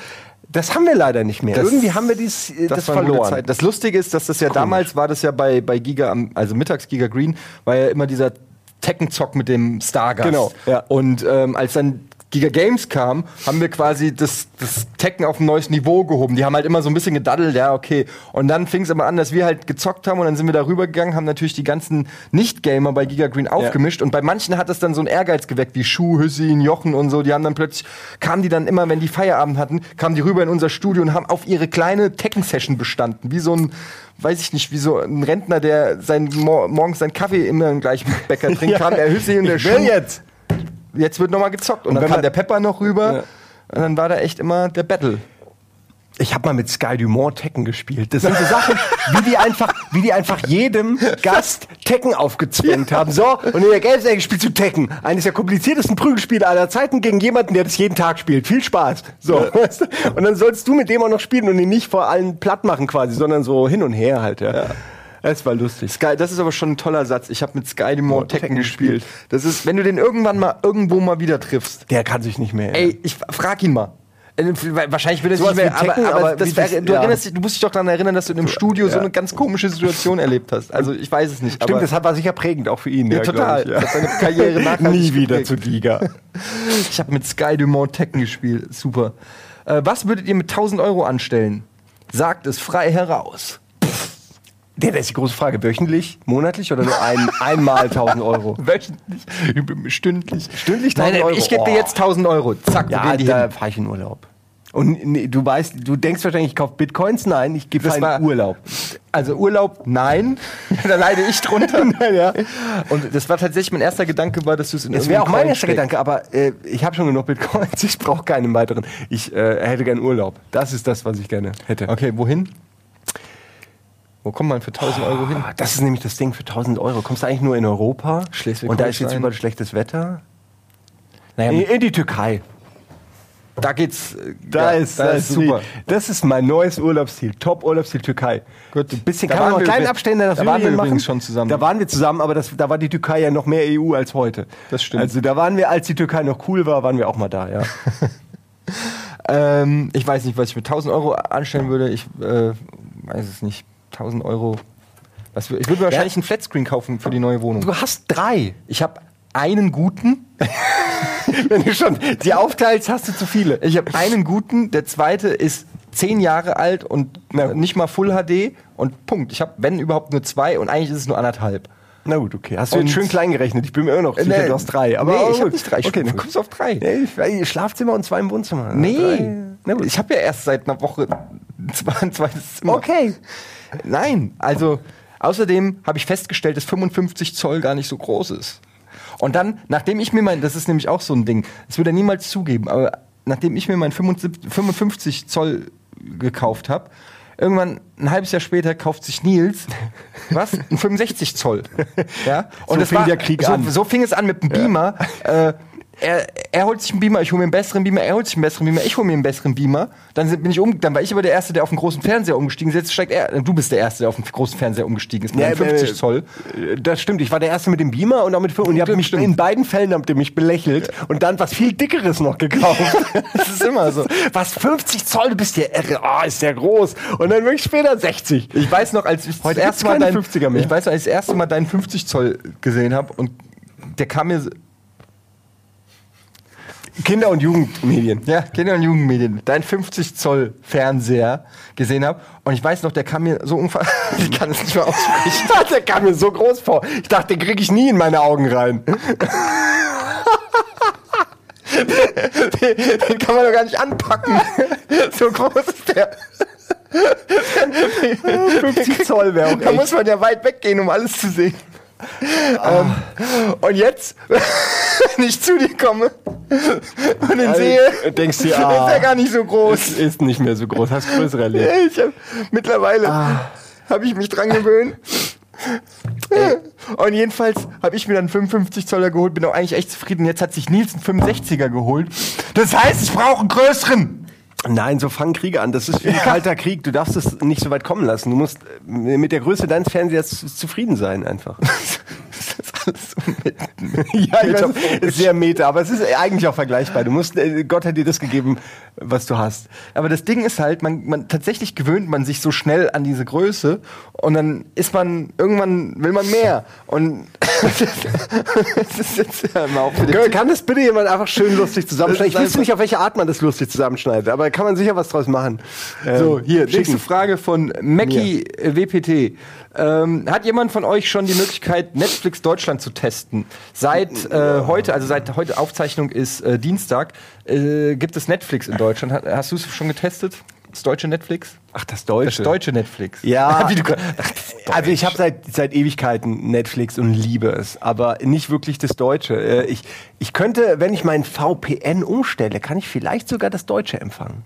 das haben wir leider nicht mehr. Das- Irgendwie haben wir dies, äh, das, gute verloren. Zeit. Das Lustige ist, dass das ja damals war das ja bei, bei Giga, also mittags Giga Green, war ja immer dieser Tekken-Zock mit dem Stargast. Genau, ja. Und ähm, als dann Giga Games kam, haben wir quasi das, das Tekken auf ein neues Niveau gehoben. Die haben halt immer so ein bisschen gedaddelt, ja, okay. Und dann fing es aber an, dass wir halt gezockt haben und dann sind wir darüber gegangen, haben natürlich die ganzen Nicht-Gamer bei Giga Green aufgemischt und bei manchen hat das dann so einen Ehrgeiz geweckt, wie Schuh, Hüssin, Jochen und so. Die haben dann plötzlich, kamen die dann immer, wenn die Feierabend hatten, kamen die rüber in unser Studio und haben auf ihre kleine Tekken-Session bestanden. Wie so ein, weiß ich nicht, wie so ein Rentner, der sein, mor morgens seinen Kaffee immer im gleichen Bäcker trinkt, kam der Hüssin und der Schuh jetzt. Jetzt wird nochmal gezockt. Und, Und dann kam der Pepper noch rüber. Ja. Und dann war da echt immer der Battle. Ich habe mal mit Sky Dumont Tekken gespielt. Das sind so Sachen, wie die einfach, wie die einfach jedem Gast Tekken aufgezwängt haben. So, und in der Gelbsäge spielst du Tekken. Eines der kompliziertesten Prügelspiele aller Zeiten gegen jemanden, der das jeden Tag spielt. Viel Spaß. So, weißt du? Und dann sollst du mit dem auch noch spielen und ihn nicht vor allen platt machen quasi, sondern so hin und her halt, ja. Es war lustig. Sky, das ist aber schon ein toller Satz. Ich habe mit Sky Dumont Tekken Tekken gespielt. Das ist, wenn du den irgendwann mal irgendwo mal wieder triffst. Der kann sich nicht mehr. Ey, ich frag ihn mal. Äh, Wahrscheinlich wird er sich Sowas nicht mehr, Tekken, aber, aber das wie wär, das- du, ja. erinnerst dich, du musst dich doch daran erinnern, dass du in einem Studio so Ja. eine ganz komische Situation erlebt hast. Also ich weiß es nicht. Stimmt, das war sicher prägend auch für ihn. Ja, total. Ich, Das hat seine Karriere Nie wieder geprägt. zu Giga. Ich habe mit Sky Dumont Tekken gespielt. Super. Äh, was würdet ihr mit 1000 Euro anstellen? Sagt es frei heraus. Ja, das ist die große Frage. Wöchentlich, monatlich oder nur ein, einmal 1000 Euro? Wöchentlich, stündlich. Stündlich 1000 Nein, nein, Euro? ich gebe dir Oh. jetzt 1000 Euro. Zack, Ja, die da fahre ich in Urlaub. Und nee, du weißt, du denkst wahrscheinlich, ich kaufe Bitcoins. Nein, ich gebe war- Urlaub. Also Urlaub, nein. da leide ich drunter. ja. Und das war tatsächlich mein erster Gedanke, war, dass du es in Das wäre auch mein erster Gedanke, aber äh, ich habe schon genug Bitcoins. Ich brauche keinen weiteren. Ich äh, hätte gern Urlaub. Das ist das, was ich gerne hätte. Okay, wohin? Wo kommt man für 1000 Euro hin? Ah, Das ist nämlich das Ding für 1000 Euro. Kommst du eigentlich nur in Europa? Schleswig-Holstein. Und da ist jetzt überall schlechtes Wetter? Naja, In, in die Türkei. da geht's. Da ja, ist, da das ist super. Die, das ist mein neues Urlaubsziel. Top-Urlaubsziel Türkei. Gut. Ein bisschen Da kann man noch kleinen Abstände nach da waren wir Syrien machen. übrigens schon zusammen. Da waren wir zusammen, aber das, da war die Türkei ja noch mehr EU als heute. Das stimmt. Also da waren wir, als die Türkei noch cool war, waren wir auch mal da, ja. Ähm, ich weiß nicht, was ich mit 1000 Euro anstellen würde. Ich äh, weiß es nicht. 1000 Euro. Was, ich würde mir wahrscheinlich einen Flatscreen kaufen für die neue Wohnung. Du hast drei. Ich habe einen guten. Wenn du schon die aufteilst, hast du zu viele. Ich habe einen guten. Der zweite ist zehn Jahre alt und Na nicht mal Full HD. Und Punkt. Ich habe, wenn überhaupt, nur zwei und eigentlich ist es nur anderthalb. Na gut, okay. Hast du jetzt schön klein gerechnet? Ich bin mir immer noch sicher, Nee, du hast drei. Aber nee, aber ich hab gut. nicht drei. Ich- Okay, gut. kommst du auf drei? Nee, Schlafzimmer und zwei im Wohnzimmer. Nee. Na gut. ich habe ja erst seit einer Woche zwei- ein zweites Zimmer. Okay. Nein, also außerdem habe ich festgestellt, dass 55 Zoll gar nicht so groß ist. Und dann, nachdem ich mir mein, das ist nämlich auch so ein Ding, das würde er niemals zugeben, aber nachdem ich mir mein 75 55 Zoll gekauft habe, irgendwann ein halbes Jahr später kauft sich Nils was ein 65 Zoll, ja. So fing der Krieg so, an. So fing es an mit dem Beamer. Äh, er, er holt sich einen Beamer, ich hole mir einen besseren Beamer, er holt sich einen besseren Beamer, ich hole mir einen besseren Beamer. Dann bin ich um, dann war ich aber der Erste, der auf den großen Fernseher umgestiegen ist. Jetzt steigt er, du bist der Erste, der auf den großen Fernseher umgestiegen ist mit einem 50 äh, Zoll. Das stimmt. Ich war der Erste mit dem Beamer und auch mit und ihr habt mich stimmt. in beiden Fällen habt ihr mich belächelt und dann was viel dickeres noch gekauft. Das ist immer so. was 50 Zoll, du bist ja irre. Ah, ist der groß. Und dann wirklich später 60. Ich weiß noch, als ich Heute das erste Mal dein, 50er mehr. ich weiß noch, als ich das erste Mal deinen 50 Zoll gesehen habe und der kam mir Kinder- und Jugendmedien. Ja, Kinder- und Jugendmedien. Dein 50 Zoll Fernseher gesehen habe. Und ich weiß noch, der kam mir so ungefähr. ich kann es nicht mehr aussprechen. der kam mir so groß vor. Ich dachte, den kriege ich nie in meine Augen rein. Den, den kann man doch gar nicht anpacken. so groß ist der. 50 Zoll wäre auch Da echt. muss man ja weit weggehen, um alles zu sehen. Ähm, und jetzt, wenn ich zu dir komme und ihn sehe, Also, denkst du, ist ah, er gar nicht so groß. ist, ist nicht mehr so groß. Hast größere erlebt. Hab, mittlerweile Ah. habe ich mich dran gewöhnt. Und jedenfalls habe ich mir dann einen 55 Zoller geholt, bin auch eigentlich echt zufrieden. Jetzt hat sich Nils einen 65er geholt. Das heißt, ich brauche einen größeren. Nein, so fangen Kriege an. Das ist wie ein kalter Krieg. Du darfst es nicht so weit kommen lassen. Du musst äh, mit der Größe deines Fernsehers zu- zufrieden sein einfach. So mit. ja, ich weiß, sehr meta, aber es ist eigentlich auch vergleichbar. Du musst, äh, Gott hat dir das gegeben, was du hast. Aber das Ding ist halt, man, man tatsächlich gewöhnt man sich so schnell an diese Größe und dann ist man irgendwann will man mehr und das ist jetzt ja auch für den Kann das bitte jemand einfach schön lustig zusammenschneiden? Ich wüsste nicht, auf welche Art man das lustig zusammenschneidet, aber kann man sicher was draus machen. So, Ähm, hier, nächste. Frage von Mackie WPT. Ähm, hat jemand von euch schon die Möglichkeit, Netflix Deutschland zu testen? Seit äh, heute, also seit heute Aufzeichnung ist äh, Dienstag, äh, gibt es Netflix in Deutschland. Hast du es schon getestet? Das deutsche Netflix? Ach, das Das Deutsche. deutsche Netflix. Ja, du, also ich habe seit, seit Ewigkeiten Netflix und liebe es, aber nicht wirklich das Deutsche. Äh, Ich, ich könnte, wenn ich mein VPN umstelle, kann ich vielleicht sogar das Deutsche empfangen.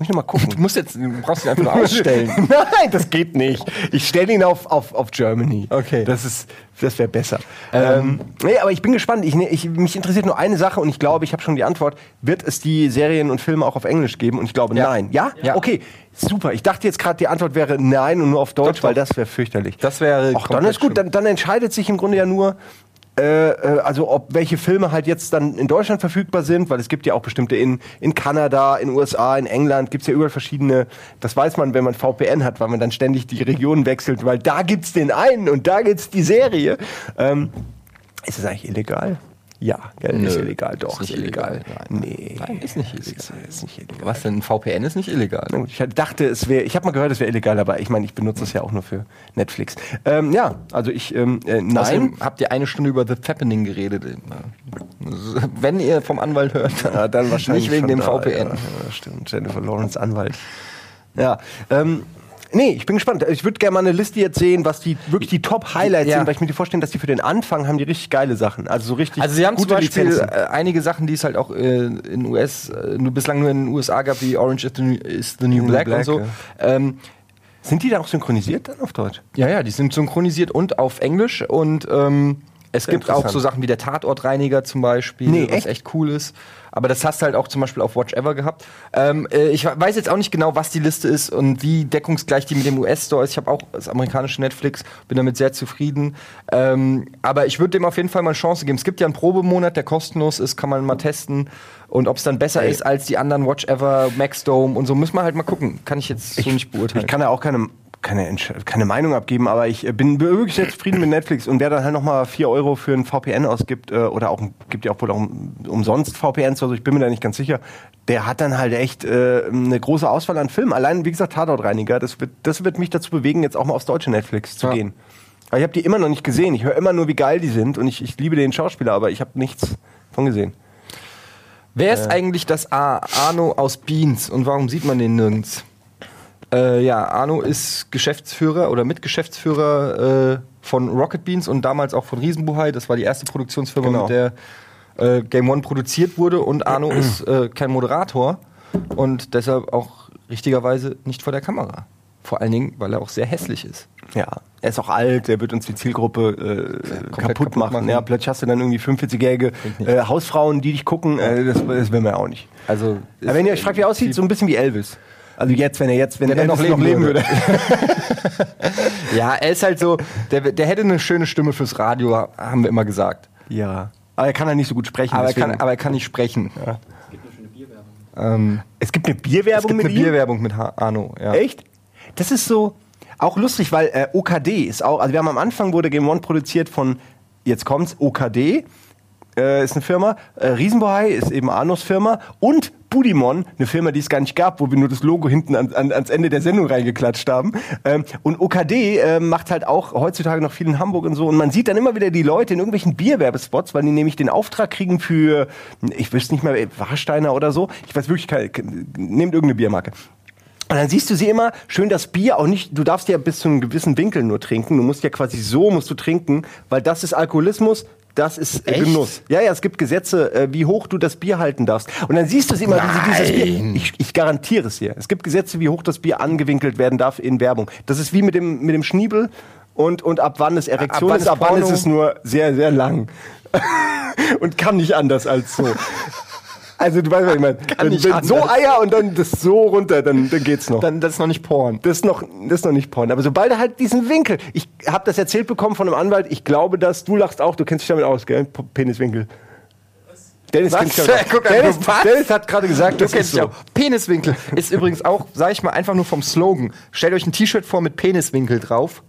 Muss ich noch mal gucken. du musst jetzt, du brauchst ihn einfach nur ausstellen. Nein, das geht nicht. Ich stelle ihn auf, auf, auf Germany. Okay. Das ist, das wäre besser. Ähm, nee, aber ich bin gespannt. Ich, ich, mich interessiert nur eine Sache und ich glaube, ich habe schon die Antwort. Wird es die Serien und Filme auch auf Englisch geben? Und ich glaube, Ja. nein. Ja? Ja. Okay, super. Ich dachte jetzt gerade, die Antwort wäre nein und nur auf Deutsch, Doch, doch. weil das wäre fürchterlich. Das wäre Ach, dann ist gut. Dann, dann entscheidet sich im Grunde ja nur, also ob welche Filme halt jetzt dann in Deutschland verfügbar sind, weil es gibt ja auch bestimmte in, in Kanada, in USA, in England, gibt's ja überall verschiedene, das weiß man, wenn man VPN hat, weil man dann ständig die Regionen wechselt, weil da gibt's den einen und da gibt's die Serie. Ähm, ist das eigentlich illegal? Ja, gell, Nö, ist illegal, doch, ist ist, nicht illegal. illegal. Nein, nee, Nein, ist nicht illegal. Ist, ist nicht illegal. Was denn? Ein VPN ist nicht illegal. Ich dachte, es wäre, ich habe mal gehört, es wäre illegal, aber ich meine, ich benutze es ja auch nur für Netflix. Ähm, ja, also ich, ähm, äh, nein. Außerdem habt ihr eine Stunde über The Fappening geredet. Wenn ihr vom Anwalt hört, Ja, dann wahrscheinlich nicht wegen dem da, VPN. Ja, stimmt. Jennifer Lawrence Anwalt. Ja. Ähm, nee, ich bin gespannt. Ich würde gerne mal eine Liste jetzt sehen, was die wirklich die Top-Highlights Ja. sind, weil ich mir die vorstellen, dass die für den Anfang haben die richtig geile Sachen. Also so richtig Also sie haben zum gute Beispiel Lizenzen. äh, einige Sachen, die es halt auch äh, in US, äh, nur bislang nur in den USA gab, wie Orange is the New, is the New New Black, Black, und so. ja. Ähm, Sind die da auch synchronisiert dann auf Deutsch? ja, ja, die sind synchronisiert und auf Englisch und ähm, es gibt auch so Sachen wie der Tatortreiniger zum Beispiel, Nee, was echt? echt cool ist. Aber das hast du halt auch zum Beispiel auf Watch Ever gehabt. Ähm, äh, ich weiß jetzt auch nicht genau, was die Liste ist und wie deckungsgleich die mit dem US-Store ist. Ich habe auch das amerikanische Netflix, bin damit sehr zufrieden. Ähm, aber ich würde dem auf jeden Fall mal eine Chance geben. Es gibt ja einen Probemonat, der kostenlos ist, kann man mal testen. Und ob es dann besser Ey. ist als die anderen Watch Ever, Maxdome und so, müssen wir halt mal gucken. Kann ich jetzt so nicht beurteilen. Ich kann ja auch keine, keine, Entsch- keine Meinung abgeben, aber ich äh, bin wirklich sehr zufrieden mit Netflix. Und wer dann halt nochmal 4 Euro für ein VPN ausgibt, äh, oder auch, gibt ja auch wohl auch um- umsonst VPNs, also ich bin mir da nicht ganz sicher, der hat dann halt echt äh, eine große Auswahl an Filmen. Allein, wie gesagt, Tatortreiniger, das wird, das wird mich dazu bewegen, jetzt auch mal aufs deutsche Netflix zu Ja. gehen. Aber ich habe die immer noch nicht gesehen. Ich höre immer nur, wie geil die sind und ich, ich liebe den Schauspieler, aber ich habe nichts von gesehen. Wer ist eigentlich das A Arno aus Beans und warum sieht man den nirgends? Äh, ja, Arno ist Geschäftsführer oder Mitgeschäftsführer äh, von Rocket Beans und damals auch von Riesenbuhai. Das war die erste Produktionsfirma, Genau. mit der äh, Game One produziert wurde. Und Arno ist äh, kein Moderator und deshalb auch richtigerweise nicht vor der Kamera. Vor allen Dingen, weil er auch sehr hässlich ist. Ja, er ist auch alt, der wird uns die Zielgruppe äh, kaputt, kaputt machen. machen. Ja, plötzlich hast du dann irgendwie 45-jährige nicht. äh, Hausfrauen, die dich gucken. Äh, das, das will man ja auch nicht. Also, wenn ihr euch fragt, wie er aussieht, so ein bisschen wie Elvis. Also jetzt, wenn er jetzt, wenn, Wenn er Elvis noch leben würde. würde. ja, er ist halt so, der, der hätte eine schöne Stimme fürs Radio, haben wir immer gesagt. ja. Aber er kann ja nicht so gut sprechen. Aber er, kann, aber er kann nicht sprechen. Ähm, es gibt eine es Bierwerbung gibt mit eine ihm? Bierwerbung mit Arno. Ja. Echt? Das ist so auch lustig, weil äh, OKD ist auch, also wir haben am Anfang wurde Game One produziert von, jetzt kommt's, OKD äh, ist eine Firma, äh, Riesenbohai ist eben Arnos Firma und Budimon, eine Firma, die es gar nicht gab, wo wir nur das Logo hinten an, an, ans Ende der Sendung reingeklatscht haben. Ähm, und OKD äh, macht halt auch heutzutage noch viel in Hamburg und so. Und man sieht dann immer wieder die Leute in irgendwelchen Bierwerbespots, weil die nämlich den Auftrag kriegen für, ich wüsste nicht mehr, Warsteiner oder so. Ich weiß wirklich, keine, nehmt irgendeine Biermarke. Und dann siehst du sie immer, schön das Bier auch nicht, du darfst ja bis zu einem gewissen Winkel nur trinken. Du musst ja quasi so musst du trinken, weil das ist Alkoholismus, das ist äh, Echt? Genuss. Ja, ja, es gibt Gesetze, äh, wie hoch du das Bier halten darfst. Und dann siehst du es immer, wie sie dieses Bier. Nein. Ich, ich garantiere es dir. Es gibt Gesetze, wie hoch das Bier angewinkelt werden darf in Werbung. Das ist wie mit dem, mit dem Schniebel und, und ab wann es Erektion wann ist, ab wann ist es nur sehr, sehr lang. und kann nicht anders als so. Also du weißt, was ich meine. Wenn, wenn so. Eier und dann das so runter, dann, dann geht's noch. Dann, das ist noch nicht Porn. Das ist noch, das ist noch nicht Porn. Aber sobald er halt diesen Winkel, ich habe das erzählt bekommen von einem Anwalt, ich glaube das, du lachst auch, du kennst dich damit aus, gell? Peniswinkel. Dennis, Was? aus. Guck an, Dennis, was? Dennis hat gerade gesagt, Du das kennst ist dich so. auch. Peniswinkel ist übrigens auch, sag ich mal, einfach nur vom Slogan. Stellt euch ein T-Shirt vor mit Peniswinkel drauf.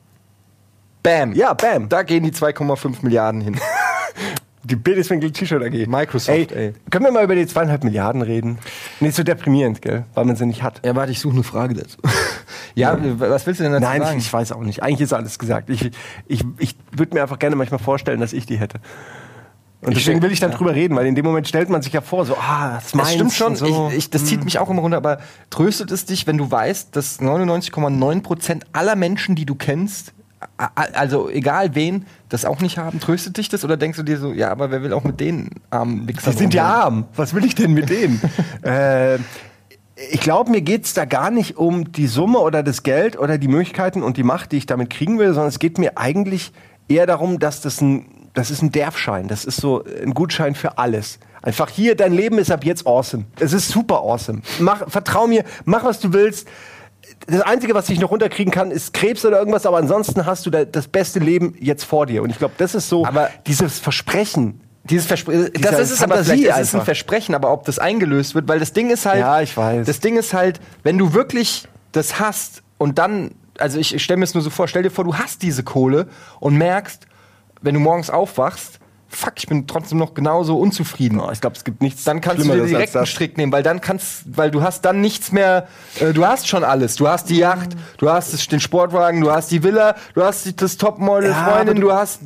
Bam. Ja, bam. Da gehen die 2,5 Milliarden hin. Die Peniswinkel T-Shirt AG. Microsoft, ey, ey. Können wir mal über die zweieinhalb Milliarden reden? Nee, ist so deprimierend, gell? Weil man sie nicht hat. Ja, warte, ich suche eine Frage dazu. ja, was willst du denn dazu Nein, sagen? ich, ich weiß auch nicht. Eigentlich ist alles gesagt. Ich, ich, ich würde mir einfach gerne manchmal vorstellen, dass ich die hätte. Und deswegen will ich dann drüber reden, weil in dem Moment stellt man sich ja vor, so, ah, das, Das stimmt schon. So. Ich, ich, das zieht mich auch immer runter. Aber tröstet es dich, wenn du weißt, dass 99,9% aller Menschen, die du kennst, also egal wen, das auch nicht haben? Tröstet dich das? Oder denkst du dir so, ja, aber wer will auch mit den armen Wichsern Die sind ja arm. Was will ich denn mit denen? äh, ich glaube, mir geht's da gar nicht um die Summe oder das Geld oder die Möglichkeiten und die Macht, die ich damit kriegen will, sondern es geht mir eigentlich eher darum, dass das ein, das ist ein Derfschein. Das ist so ein Gutschein für alles. Einfach hier, dein Leben ist ab jetzt awesome. Es ist super awesome. Mach, vertrau mir, mach was du willst. Das Einzige, was ich noch runterkriegen kann, ist Krebs oder irgendwas, aber ansonsten hast du da das beste Leben jetzt vor dir. Und ich glaube, das ist so Aber- dieses Versprechen. Dieses Versprechen, das Dieser ist es aber es ist ein. Versprechen, aber ob das eingelöst wird, weil das Ding ist halt, Ja, ich weiß. das Ding ist halt, wenn du wirklich das hast und dann, also ich, ich stelle mir es nur so vor, stell dir vor, du hast diese Kohle und merkst, wenn du morgens aufwachst, fuck, ich bin trotzdem noch genauso unzufrieden. Oh, ich glaube, es gibt nichts dann kannst du dir direkt einen das. Strick nehmen, weil dann kannst, weil du hast dann nichts mehr, äh, du hast schon alles. Du hast die Yacht, du hast das, den Sportwagen, du hast die Villa, du hast die, das Topmodel Ja, Freundin, du- du, hast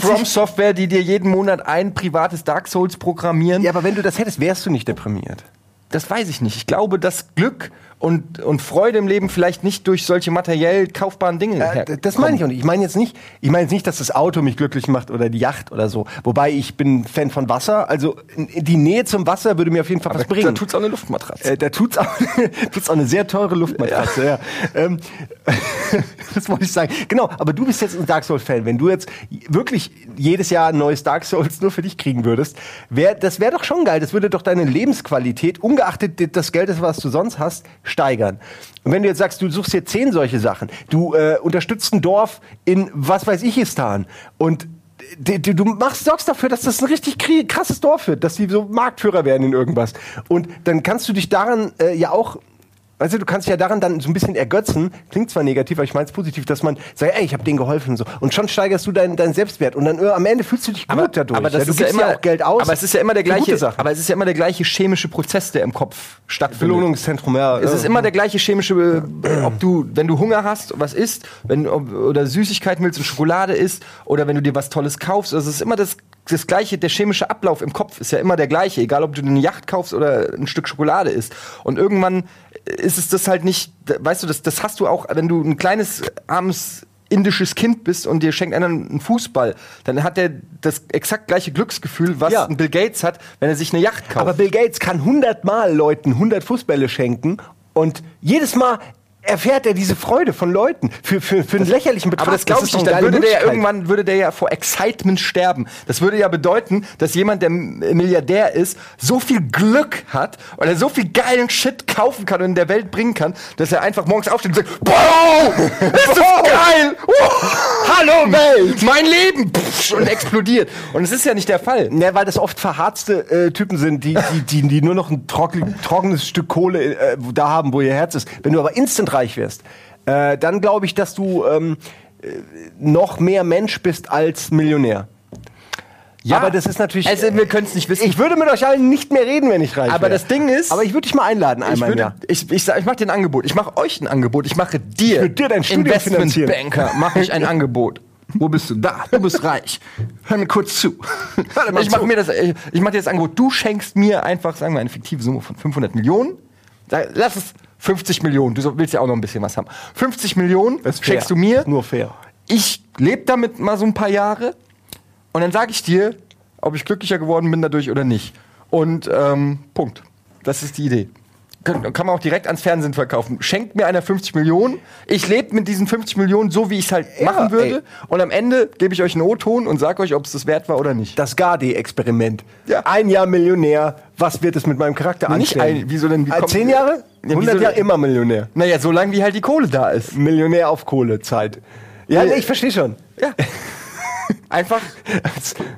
From Software, die dir jeden Monat ein privates Dark Souls programmieren. Ja, aber wenn du das hättest, wärst du nicht deprimiert. Das weiß ich nicht. Ich glaube, dass Glück und, und Freude im Leben vielleicht nicht durch solche materiell kaufbaren Dinge Äh, das meine ich auch nicht. Ich meine jetzt nicht, ich meine jetzt nicht, dass das Auto mich glücklich macht oder die Yacht oder so. Wobei ich bin Fan von Wasser. Also die Nähe zum Wasser würde mir auf jeden Fall was Da bringen. tut's auch eine Luftmatratze. Äh, da tut's auch, tut's auch eine sehr teure Luftmatratze, ja. Ähm, das wollte ich sagen. Genau, aber du bist jetzt ein Dark Souls-Fan. Wenn du jetzt wirklich jedes Jahr ein neues Dark Souls nur für dich kriegen würdest, wär, das wäre doch schon geil. Das würde doch deine Lebensqualität, ungeachtet des Geldes, was du sonst hast, steigern. Und wenn du jetzt sagst, du suchst dir zehn solche Sachen, du äh, unterstützt ein Dorf in was weiß ich Istan und du, du machst, sorgst dafür, dass das ein richtig krasses Dorf wird, dass die so Marktführer werden in irgendwas. Und dann kannst du dich daran äh, ja auch, weißt du, du kannst dich ja daran dann so ein bisschen ergötzen, klingt zwar negativ, aber ich meine es positiv, dass man sagt, ey, ich habe denen geholfen und so. Und schon steigerst du deinen deinen Selbstwert. Und dann äh, am Ende fühlst du dich gut dadurch. Aber das ja, du ist ja gibst immer auch Geld aus. Aber es ist ja immer der gleiche. Aber es ist ja immer der gleiche chemische Prozess, der im Kopf stattfindet. Belohnungszentrum, ja. Es ja. ist immer der gleiche chemische, äh, ob du, wenn du Hunger hast, was isst, wenn, ob, oder Süßigkeiten willst und Schokolade isst, oder wenn du dir was Tolles kaufst. Also es ist immer das, das gleiche, der chemische Ablauf im Kopf ist ja immer der gleiche, egal ob du eine Yacht kaufst oder ein Stück Schokolade isst. Und irgendwann ist es das halt nicht, weißt du, das, das hast du auch, wenn du ein kleines, armes indisches Kind bist und dir schenkt einer einen Fußball, dann hat er das exakt gleiche Glücksgefühl, was Ja. ein Bill Gates hat, wenn er sich eine Yacht kauft. Aber Bill Gates kann 100 Mal Leuten 100 Fußbälle schenken und jedes Mal erfährt er diese Freude von Leuten für, für, für einen lächerlichen Betrag. Aber das glaube ist ich nicht. Dann würde der ja irgendwann würde der ja vor Excitement sterben. Das würde ja bedeuten, dass jemand, der Milliardär ist, so viel Glück hat und er so viel geilen Shit kaufen kann und in der Welt bringen kann, dass er einfach morgens aufsteht und sagt, wow, ist das geil! Oh, hallo Welt, mein Leben! Und explodiert. Und es ist ja nicht der Fall. Ne, weil das oft verharzte äh, Typen sind, die, die, die, die nur noch ein trocken, trockenes Stück Kohle äh, da haben, wo ihr Herz ist. Wenn du aber instant reich wirst, äh, dann glaube ich, dass du ähm, äh, noch mehr Mensch bist als Millionär. aber das ist natürlich. Also, wir können es nicht wissen. ich würde mit euch allen nicht mehr reden, wenn ich reich Aber wäre. das Ding ist- Aber ich würde dich mal einladen ich einmal im würde, ich, ich, ich mache dir ein Angebot. Ich mache euch ein Angebot. Ich mache dir, würde dir dein Studium. Investmentbanker, mache ich ein Angebot. Wo bist du? Da, du bist reich. Hör mir kurz zu. Hör mal ich mache mir das, ich, ich mache dir das Angebot. Du schenkst mir einfach, sagen wir, eine fiktive Summe von 500 Millionen. Da- Lass es 50 Millionen. Du willst ja auch noch ein bisschen was haben. 50 Millionen schenkst du mir. Nur fair. Ich lebe damit mal so ein paar Jahre und dann sage ich dir, ob ich glücklicher geworden bin dadurch oder nicht. Und ähm, Punkt. Das ist die Idee. Kann, kann man auch direkt ans Fernsehen verkaufen. Schenkt mir einer 50 Millionen. Ich lebe mit diesen 50 Millionen so, wie ich es halt Ja, machen würde. ey. Und am Ende gebe ich euch einen O-Ton und sage euch, ob es das wert war oder nicht. Das Gardi-Experiment. Ja. Ein Jahr Millionär. Was wird es mit meinem Charakter Nee, nicht anstellen? ein- wieso denn? Wie Äh, kommt- Zehn Jahre? Ja, wieso 100 denn- Jahre immer Millionär. Naja, so lange wie halt die Kohle da ist. Millionär auf Kohlezeit. Ja, nee, ich verstehe schon. Ja. Einfach.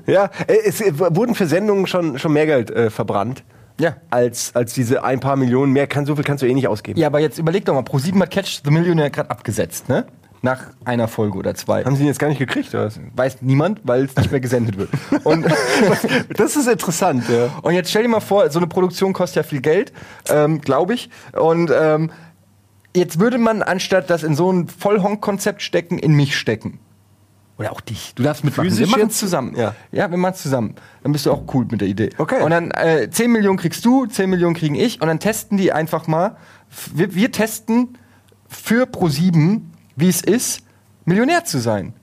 Ja, es wurden für Sendungen schon, schon mehr Geld äh, verbrannt. Ja. Als, als diese ein paar Millionen mehr. Kann, so viel kannst du eh nicht ausgeben. Ja, aber jetzt überleg doch mal, Pro7 hat Catch the Millionaire gerade abgesetzt, ne? Nach einer Folge oder zwei. Haben sie ihn jetzt gar nicht gekriegt, oder was? Weiß niemand, weil es nicht mehr gesendet wird. Und, Das ist interessant, ja. und jetzt stell dir mal vor, so eine Produktion kostet ja viel Geld, ähm, glaube ich. Und ähm, jetzt würde man, anstatt das in so ein Vollhonk-Konzept stecken, in mich stecken. Oder auch dich. Du darfst mitmachen. Physisch wir machen es zusammen. Ja. ja, wir machen es zusammen. Dann bist du auch cool mit der Idee. Okay. Und dann äh, 10 Millionen kriegst du, 10 Millionen kriegen ich. Und dann testen die einfach mal. Wir, wir testen für Pro7, wie es ist, Millionär zu sein.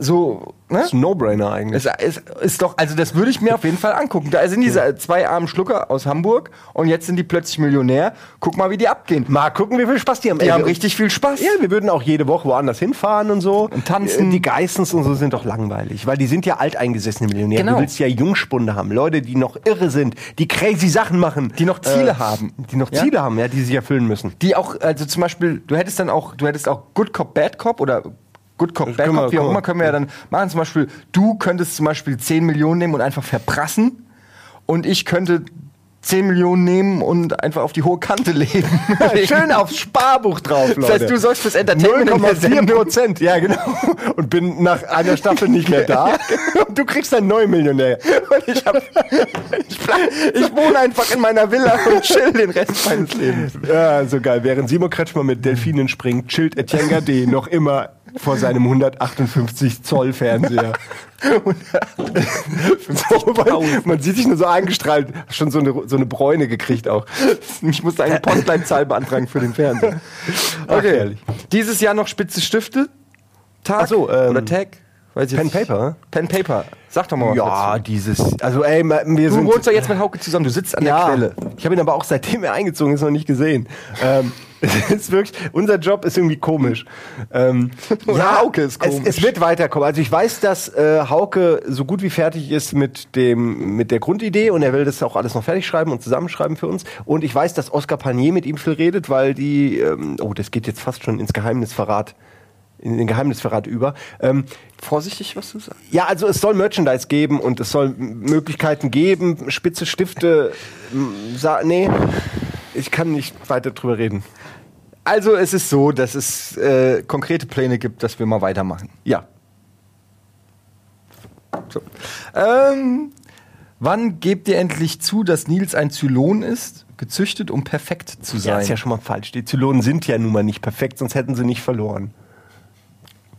So, ne? Ist ein No-Brainer eigentlich. Es ist, ist doch, also das würde ich mir auf jeden Fall angucken. Da sind diese zwei armen Schlucker aus Hamburg und jetzt sind die plötzlich Millionär. Guck mal, wie die abgehen. Mal gucken, wie viel Spaß die haben. Die Ey, haben wir- richtig viel Spaß. Ja, wir würden auch jede Woche woanders hinfahren und so. Und tanzen. Äh, Die Geissens und so sind doch langweilig, weil die sind ja alteingesessene Millionäre. Genau. Du willst ja Jungspunde haben, Leute, die noch irre sind, die crazy Sachen machen. Die noch Ziele haben. Die noch Ja? Ziele haben, ja, die sich erfüllen müssen. Die auch, also zum Beispiel, du hättest dann auch, du hättest auch Good Cop, Bad Cop oder Good Cop, Bad Cop, wie auch immer, können wir ja dann machen. Zum Beispiel, du könntest zum Beispiel 10 Millionen nehmen und einfach verprassen. Und ich könnte 10 Millionen nehmen und einfach auf die hohe Kante legen. Schön aufs Sparbuch drauf, Leute. Das heißt, du sorgst fürs Entertainment in der 0,4 Sendung. Prozent, ja genau. Und bin nach einer Staffel nicht mehr da. Und du kriegst einen neuen Millionär. Und ich, hab, ich, ich wohne einfach in meiner Villa und chill den Rest meines Lebens. Ja, so geil. Während Simon Kretschmer mit Delfinen springt, chillt Etienne Gade noch immer vor seinem 158 Zoll Fernseher. man sieht sich nur so eingestrahlt, schon so eine, so eine Bräune gekriegt auch. Ich musste eine Postleitzahl beantragen für den Fernseher. Okay. herrlich. Dieses Jahr noch spitze Stifte. Tag Ach so, ähm, oder Tag? Weiß Pen. Paper? Pen Paper. Sag doch mal was Ja, dazu. dieses, also ey, wir Du sind... wohnst doch jetzt mit Hauke zusammen, du sitzt an der ja, Quelle. ich habe ihn aber auch seitdem er eingezogen ist noch nicht gesehen. Ähm, es ist wirklich, unser Job ist irgendwie komisch. Ähm, Oder Hauke ist komisch. Es, es wird weiterkommen. Also ich weiß, dass äh, Hauke so gut wie fertig ist mit dem mit der Grundidee und er will das auch alles noch fertig schreiben und zusammenschreiben für uns. Und ich weiß, dass Oscar Panier mit ihm viel redet, weil die, ähm, oh, das geht jetzt fast schon ins Geheimnisverrat, in den Geheimnisverrat über. Ähm, Vorsichtig, was du sagst. ja, also es soll Merchandise geben und es soll Möglichkeiten geben, spitze Stifte. nee, ich kann nicht weiter drüber reden. Also es ist so, dass es äh, konkrete Pläne gibt, dass wir mal weitermachen. Ja. So. Ähm, wann gebt ihr endlich zu, dass Nils ein Zylon ist, gezüchtet, um perfekt zu Ja, sein? ist ja schon mal falsch. Die Zylonen sind ja nun mal nicht perfekt, sonst hätten sie nicht verloren.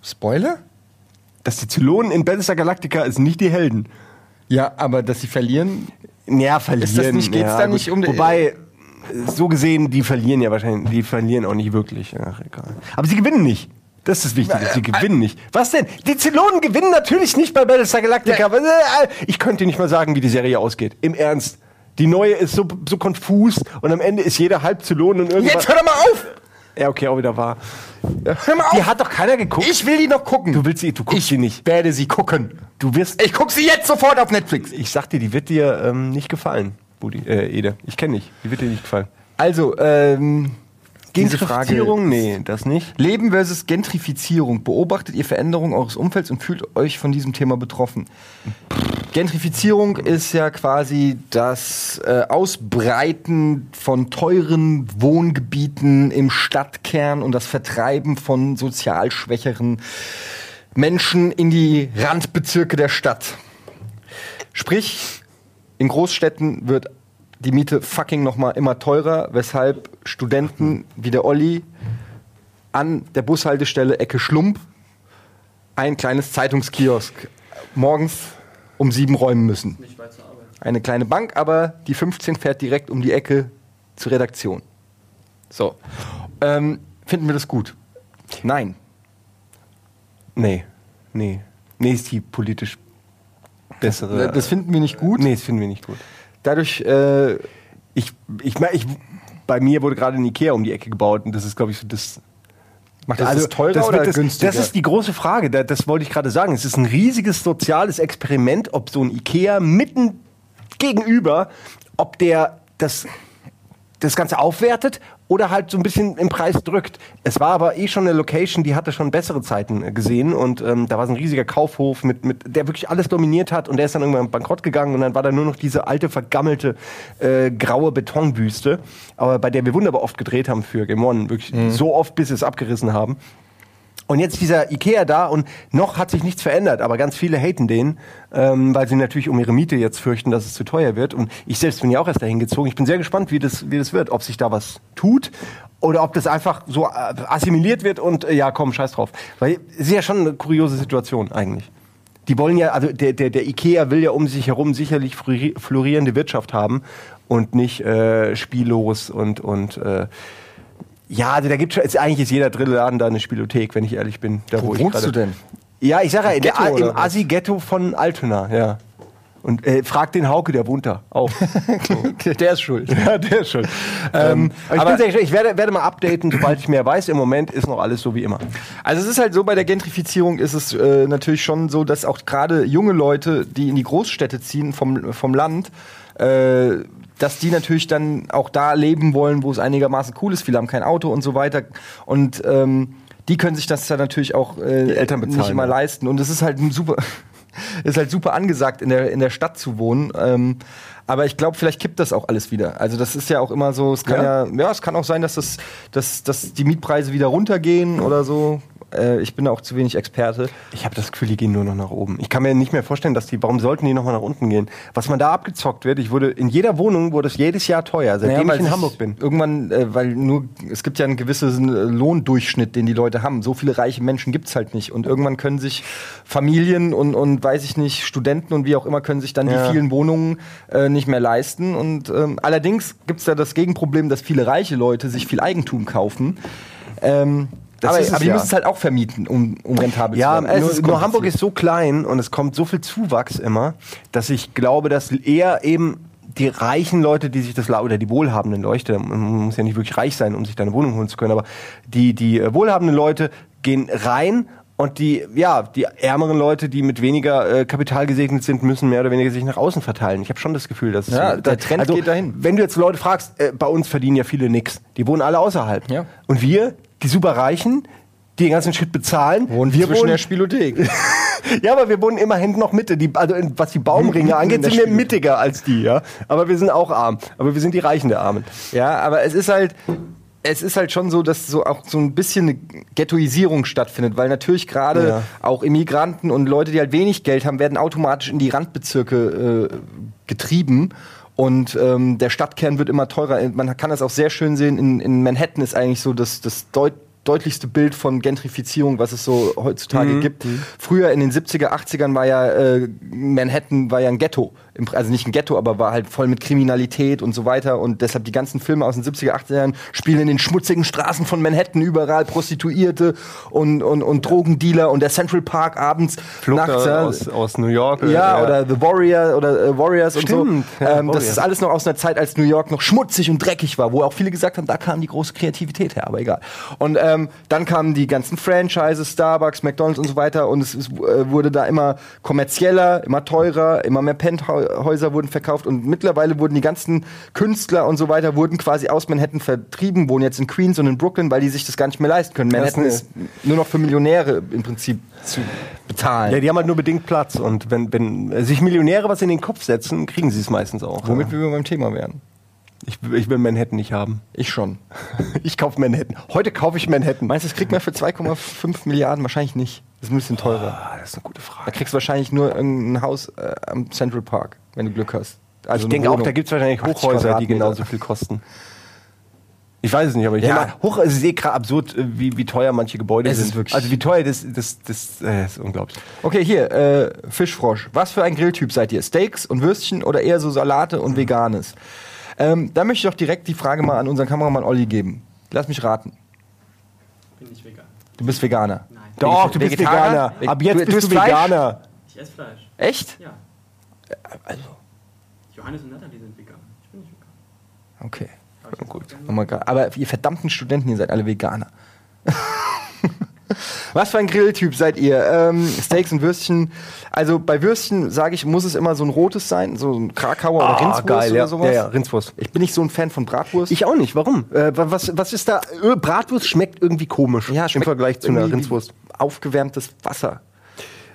Spoiler? Dass die Zylonen in Battlestar Galactica ist nicht die Helden. Ja, aber dass sie verlieren. Ja, verlieren. Ist das nicht- geht's ja, da gut. nicht um Wobei, so gesehen, die verlieren ja wahrscheinlich, die verlieren auch nicht wirklich. Ach, egal. Aber sie gewinnen nicht. Das ist das Wichtige, sie gewinnen nicht. Was denn? Die Zylonen gewinnen natürlich nicht bei Battlestar Galactica. Ja. Äh, Ich könnte nicht mal sagen, wie die Serie ausgeht. Im Ernst. Die neue ist so, so konfus und am Ende ist jeder halb Zylon und irgendwas. Jetzt hör doch mal auf! Ja, okay, auch wieder wahr. Hör mal auf! Die hat doch keiner geguckt. ich will die noch gucken. Du willst sie, du guckst ich sie nicht. werde sie gucken. Du wirst. Ich guck sie jetzt sofort auf Netflix. Ich sag dir, die wird dir ähm, nicht gefallen, Budi, äh, Ede. Ich kenne dich. Die wird dir nicht gefallen. Also, ähm. Gentrifizierung? Nee, das nicht. Leben versus Gentrifizierung. Beobachtet ihr Veränderungen eures Umfelds und fühlt euch von diesem Thema betroffen? Gentrifizierung ist ja quasi das äh, Ausbreiten von teuren Wohngebieten im Stadtkern und das Vertreiben von sozial schwächeren Menschen in die Randbezirke der Stadt. Sprich, in Großstädten wird die Miete fucking nochmal immer teurer, weshalb Studenten wie der Olli an der Bushaltestelle Ecke Schlump ein kleines Zeitungskiosk morgens um sieben räumen müssen. Eine kleine Bank, aber die 15 fährt direkt um die Ecke zur Redaktion. So. Ähm, finden wir das gut? Nein. Nee, nee. Nee, ist die politisch bessere. Das finden wir nicht gut. Nee, das finden wir nicht gut. Dadurch, äh, Ich, ich, ich, bei mir wurde gerade ein Ikea um die Ecke gebaut und das ist, glaube ich, so das. macht das, das teurer das oder das, günstiger? Das ist die große Frage. Da, das wollte ich gerade sagen. Es ist ein riesiges soziales Experiment, ob so ein Ikea mitten gegenüber, ob der das, das Ganze aufwertet oder halt so ein bisschen im Preis drückt. Es war aber eh schon eine Location, die hatte schon bessere Zeiten äh, gesehen und ähm, da war so ein riesiger Kaufhof, mit, mit, der wirklich alles dominiert hat und der ist dann irgendwann bankrott gegangen und dann war da nur noch diese alte, vergammelte, äh, graue Betonwüste, aber bei der wir wunderbar oft gedreht haben für Game One, wirklich so oft, bis sie es abgerissen haben. Und jetzt dieser Ikea da und noch hat sich nichts verändert, aber ganz viele haten den, ähm, weil sie natürlich um ihre Miete jetzt fürchten, dass es zu teuer wird. Und ich selbst bin ja auch erst dahin gezogen. Ich bin sehr gespannt, wie das, wie das wird, ob sich da was tut oder ob das einfach so äh, assimiliert wird und äh, ja, komm, scheiß drauf. Weil es ist ja schon eine kuriose Situation eigentlich. Die wollen ja, also der, der, der Ikea will ja um sich herum sicherlich flori- florierende Wirtschaft haben und nicht äh, spiellos und, und äh, ja, also da gibt schon, ist, eigentlich ist jeder Drittelladen da eine Spielothek, wenn ich ehrlich bin. Da, Wo ich wohnst du denn? Ja, ich sag ja, der, im? Assi-Ghetto von Altona, ja. Und äh, frag den Hauke, der wohnt da auch. Der ist schuld. ja, der ist schon. Ähm, aber ich, aber- bin sehr, ich werde, werde mal updaten, sobald ich mehr weiß. Im Moment ist noch alles so wie immer. Also es ist halt so, bei der Gentrifizierung ist es äh, natürlich schon so, dass auch gerade junge Leute, die in die Großstädte ziehen vom, vom Land, äh, dass die natürlich dann auch da leben wollen, wo es einigermaßen cool ist. Viele haben kein Auto und so weiter. Und ähm, die können sich das dann natürlich auch äh, Die Eltern bezahlen, nicht immer ja. leisten. Und es ist halt ein super. ist halt super angesagt, in der, in der Stadt zu wohnen. Ähm, aber ich glaube, vielleicht kippt das auch alles wieder. Also das ist ja auch immer so, es kann ja, ja, ja es kann auch sein, dass, das, dass, dass die Mietpreise wieder runtergehen oder so. Äh, ich bin auch zu wenig Experte. Ich habe das Gefühl, die gehen nur noch nach oben. Ich kann mir nicht mehr vorstellen, dass die, warum sollten die nochmal nach unten gehen? Was man da abgezockt wird, ich wurde, in jeder Wohnung wurde es jedes Jahr teuer, seitdem Naja, ich in Hamburg bin. Irgendwann, äh, weil nur, es gibt ja einen gewissen äh, Lohndurchschnitt, den die Leute haben. So viele reiche Menschen gibt's halt nicht. Und irgendwann können sich Familien und, und weiß ich nicht, Studenten und wie auch immer, können sich dann Ja. die vielen Wohnungen äh, nicht mehr leisten. Und ähm, allerdings gibt's da das Gegenproblem, dass viele reiche Leute sich viel Eigentum kaufen. Ähm, Das aber, es aber die ja. müssen es halt auch vermieten, um, um rentabel Ja, zu werden. Es nur, Hamburg ist so klein und es kommt so viel Zuwachs immer, dass ich glaube, dass eher eben die reichen Leute, die sich das oder die wohlhabenden Leute, man muss ja nicht wirklich reich sein, um sich da eine Wohnung holen zu können, aber die die äh, wohlhabenden Leute gehen rein und die ja die ärmeren Leute, die mit weniger äh, Kapital gesegnet sind, müssen mehr oder weniger sich nach außen verteilen. Ich habe schon das Gefühl, dass es Ja, so- der Trend also, geht dahin. Wenn du jetzt Leute fragst, äh, bei uns verdienen ja viele nix, die wohnen alle außerhalb. Ja. Und wir, die Superreichen, die den ganzen Shit bezahlen, Wohnen wir zwischen wohnen der Spielothek. ja, aber wir wohnen immerhin noch Mitte. Die, also was die Baumringe angeht, sind wir mittiger als die, ja. Aber wir sind auch arm. Aber wir sind die Reichen der Armen. Ja, aber es ist halt, es ist halt schon so, dass so auch so ein bisschen eine Ghettoisierung stattfindet, weil natürlich gerade Ja. auch Immigranten und Leute, die halt wenig Geld haben, werden automatisch in die Randbezirke äh, getrieben. Und ähm, der Stadtkern wird immer teurer. Man kann das auch sehr schön sehen. In, in Manhattan ist eigentlich so das, das deut deutlichste Bild von Gentrifizierung, was es so heutzutage gibt. Früher in den 70er, 80ern war ja äh, Manhattan war ja ein Ghetto. Also nicht ein Ghetto, aber war halt voll mit Kriminalität und so weiter. Und deshalb die ganzen Filme aus den 70er, 80ern spielen in den schmutzigen Straßen von Manhattan überall Prostituierte und, und, und Drogendealer und der Central Park abends, nachts. ja. aus, aus New York. äh, Ja, oder The Warrior oder äh, Warriors Stimmt, und so. ja, ähm, das Warriors. ist alles noch aus einer Zeit, als New York noch schmutzig und dreckig war, wo auch viele gesagt haben, da kam die große Kreativität her, aber egal. Und ähm, dann kamen die ganzen Franchises, Starbucks, McDonalds und so weiter und es, es äh, wurde da immer kommerzieller, immer teurer, immer mehr Penthäuser wurden verkauft und mittlerweile wurden die ganzen Künstler und so weiter wurden quasi aus Manhattan vertrieben, wohnen jetzt in Queens und in Brooklyn, weil die sich das gar nicht mehr leisten können. Manhattan ist ist nur noch für Millionäre im Prinzip zu bezahlen. Ja, die haben halt nur bedingt Platz. Und wenn, wenn sich Millionäre was in den Kopf setzen, kriegen sie es meistens auch. Womit ja. wir beim Thema wären. ich, ich will Manhattan nicht haben. Ich schon. Ich kaufe Manhattan. Heute kaufe ich Manhattan. Meinst du, das kriegt man für 2,5 Milliarden? Wahrscheinlich nicht. Das ist ein bisschen teurer. Ah, das ist eine gute Da Frage. kriegst du wahrscheinlich nur irgendein Haus äh, am Central Park, wenn du Glück hast. Also ich denke auch, da gibt es wahrscheinlich 80 Hochhäuser, die genauso viel kosten. Ich weiß es nicht, aber ich Ja. mal, hoch, also ich sehe gerade absurd, äh, wie, wie teuer manche Gebäude Es sind. ist wirklich- also wie teuer das, das, das, äh, ist unglaublich. Okay, hier, äh, Fischfrosch. Was für ein Grilltyp seid ihr? Steaks und Würstchen oder eher so Salate und Veganes? Ähm, da möchte ich doch direkt die Frage mal an unseren Kameramann Olli geben. Lass mich raten. bin nicht vegan. Du bist Veganer. Nein. Doch, du bist? Veganer. Ab jetzt Du- du bist du isst Fleisch? Veganer. Ich esse Fleisch. Echt? Ja. Also, Johannes und Natalie sind vegan. Ich bin nicht vegan. okay. Gut. Oh. Aber ihr verdammten Studenten, ihr seid alle Veganer. Was für ein Grilltyp seid ihr? Ähm, Steaks und Würstchen. Also bei Würstchen sage ich, muss es immer so ein rotes sein, so ein Krakauer oder Rindswurst Ah, geil, oder ja. sowas. Ja, ja, Rindswurst. Ich bin nicht so ein Fan von Bratwurst. Ich auch nicht. Warum? Äh, wa- was, was ist da? Bratwurst schmeckt irgendwie komisch ja, im Vergleich zu einer Rindswurst. Aufgewärmtes Wasser.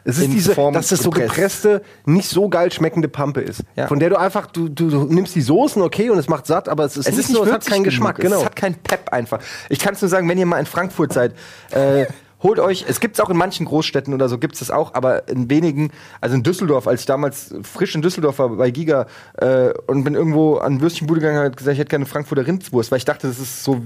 Es ist diese, Form dass das so gepresst. gepresste, nicht so geil schmeckende Pampe ist. Ja. Von der du einfach, du, du, du nimmst die Soßen, okay, und es macht satt, aber es ist, Es nicht ist nicht so, es hat keinen genug. Geschmack. Genau. Es hat keinen Pep einfach. Ich kann es nur sagen, wenn ihr mal in Frankfurt seid, äh, holt euch, es gibt es auch in manchen Großstädten oder so, gibt es das auch, aber in wenigen, also in Düsseldorf, als ich damals frisch in Düsseldorf war bei Giga äh, und bin irgendwo an Würstchenbude gegangen und gesagt, ich hätte gerne Frankfurter Rindswurst, weil ich dachte, das ist so,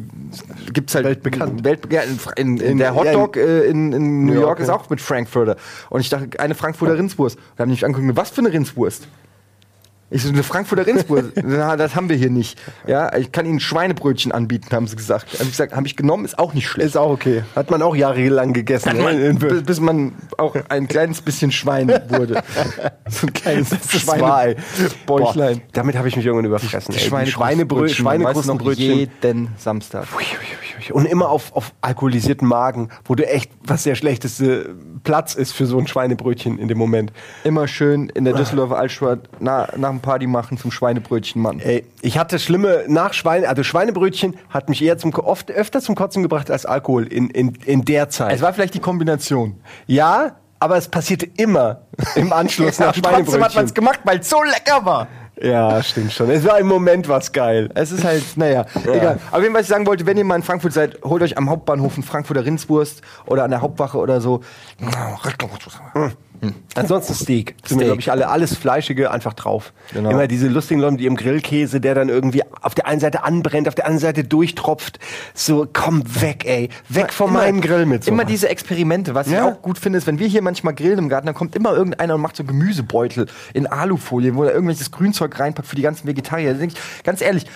gibt's halt Weltbekannt. Welt, ja, in, in, in In- der ja, Hotdog äh, in, in New New York York, ist ja. auch mit Frankfurter. Und ich dachte, eine Frankfurter Rindswurst. Da haben die mich angeguckt, was für eine Rindswurst? Ich so, eine Frankfurter Rindswurst, Na, das haben wir hier nicht. Ja, ich kann Ihnen Schweinebrötchen anbieten, haben sie gesagt. Hab ich gesagt, habe ich genommen, ist auch nicht schlecht. Ist auch okay. Hat man auch jahrelang gegessen. ne? In- bis, bis man auch ein kleines bisschen Schwein wurde. so ein kleines. Schweinebäuchlein. Damit habe ich mich irgendwann überfressen. Die Schweinebrö Schweinekrustenbrötchen, Schweinekrustenbrötchen. jeden Samstag. Und immer auf, auf alkoholisierten Magen, wo du echt, was der schlechteste Platz ist für so ein Schweinebrötchen in dem Moment. Immer schön in der Düsseldorfer Altstadt na, nach dem Party machen zum Schweinebrötchen, Mann. Ey, ich hatte schlimme nach Schweine, also Schweinebrötchen hat mich eher zum oft öfter zum Kotzen gebracht als Alkohol in, in, in der Zeit. Es war vielleicht die Kombination. ja, aber es passierte immer im Anschluss nach trotzdem hat man es Schweinebrötchen. gemacht, weil es so lecker war. Ja, stimmt schon. Es war im Moment was geil. Es ist halt, naja, egal. Aber jeden, was ich sagen wollte, wenn ihr mal in Frankfurt seid, holt euch am Hauptbahnhof einen Frankfurter Rindswurst oder an der Hauptwache oder so. Ansonsten Steak. Steak. glaube ich, alle alles Fleischige einfach drauf. Genau. Immer diese lustigen Leute, die im Grillkäse, der dann irgendwie auf der einen Seite anbrennt, auf der anderen Seite durchtropft. So, komm weg, ey. Weg von Immer- meinem Grill mit so. Immer diese Experimente. Was Ja. ich auch gut finde, ist, wenn wir hier manchmal grillen im Garten, dann kommt immer irgendeiner und macht so Gemüsebeutel in Alufolie, wo er irgendwelches Grünzeug reinpackt für die ganzen Vegetarier. Da denk ich, ganz ehrlich,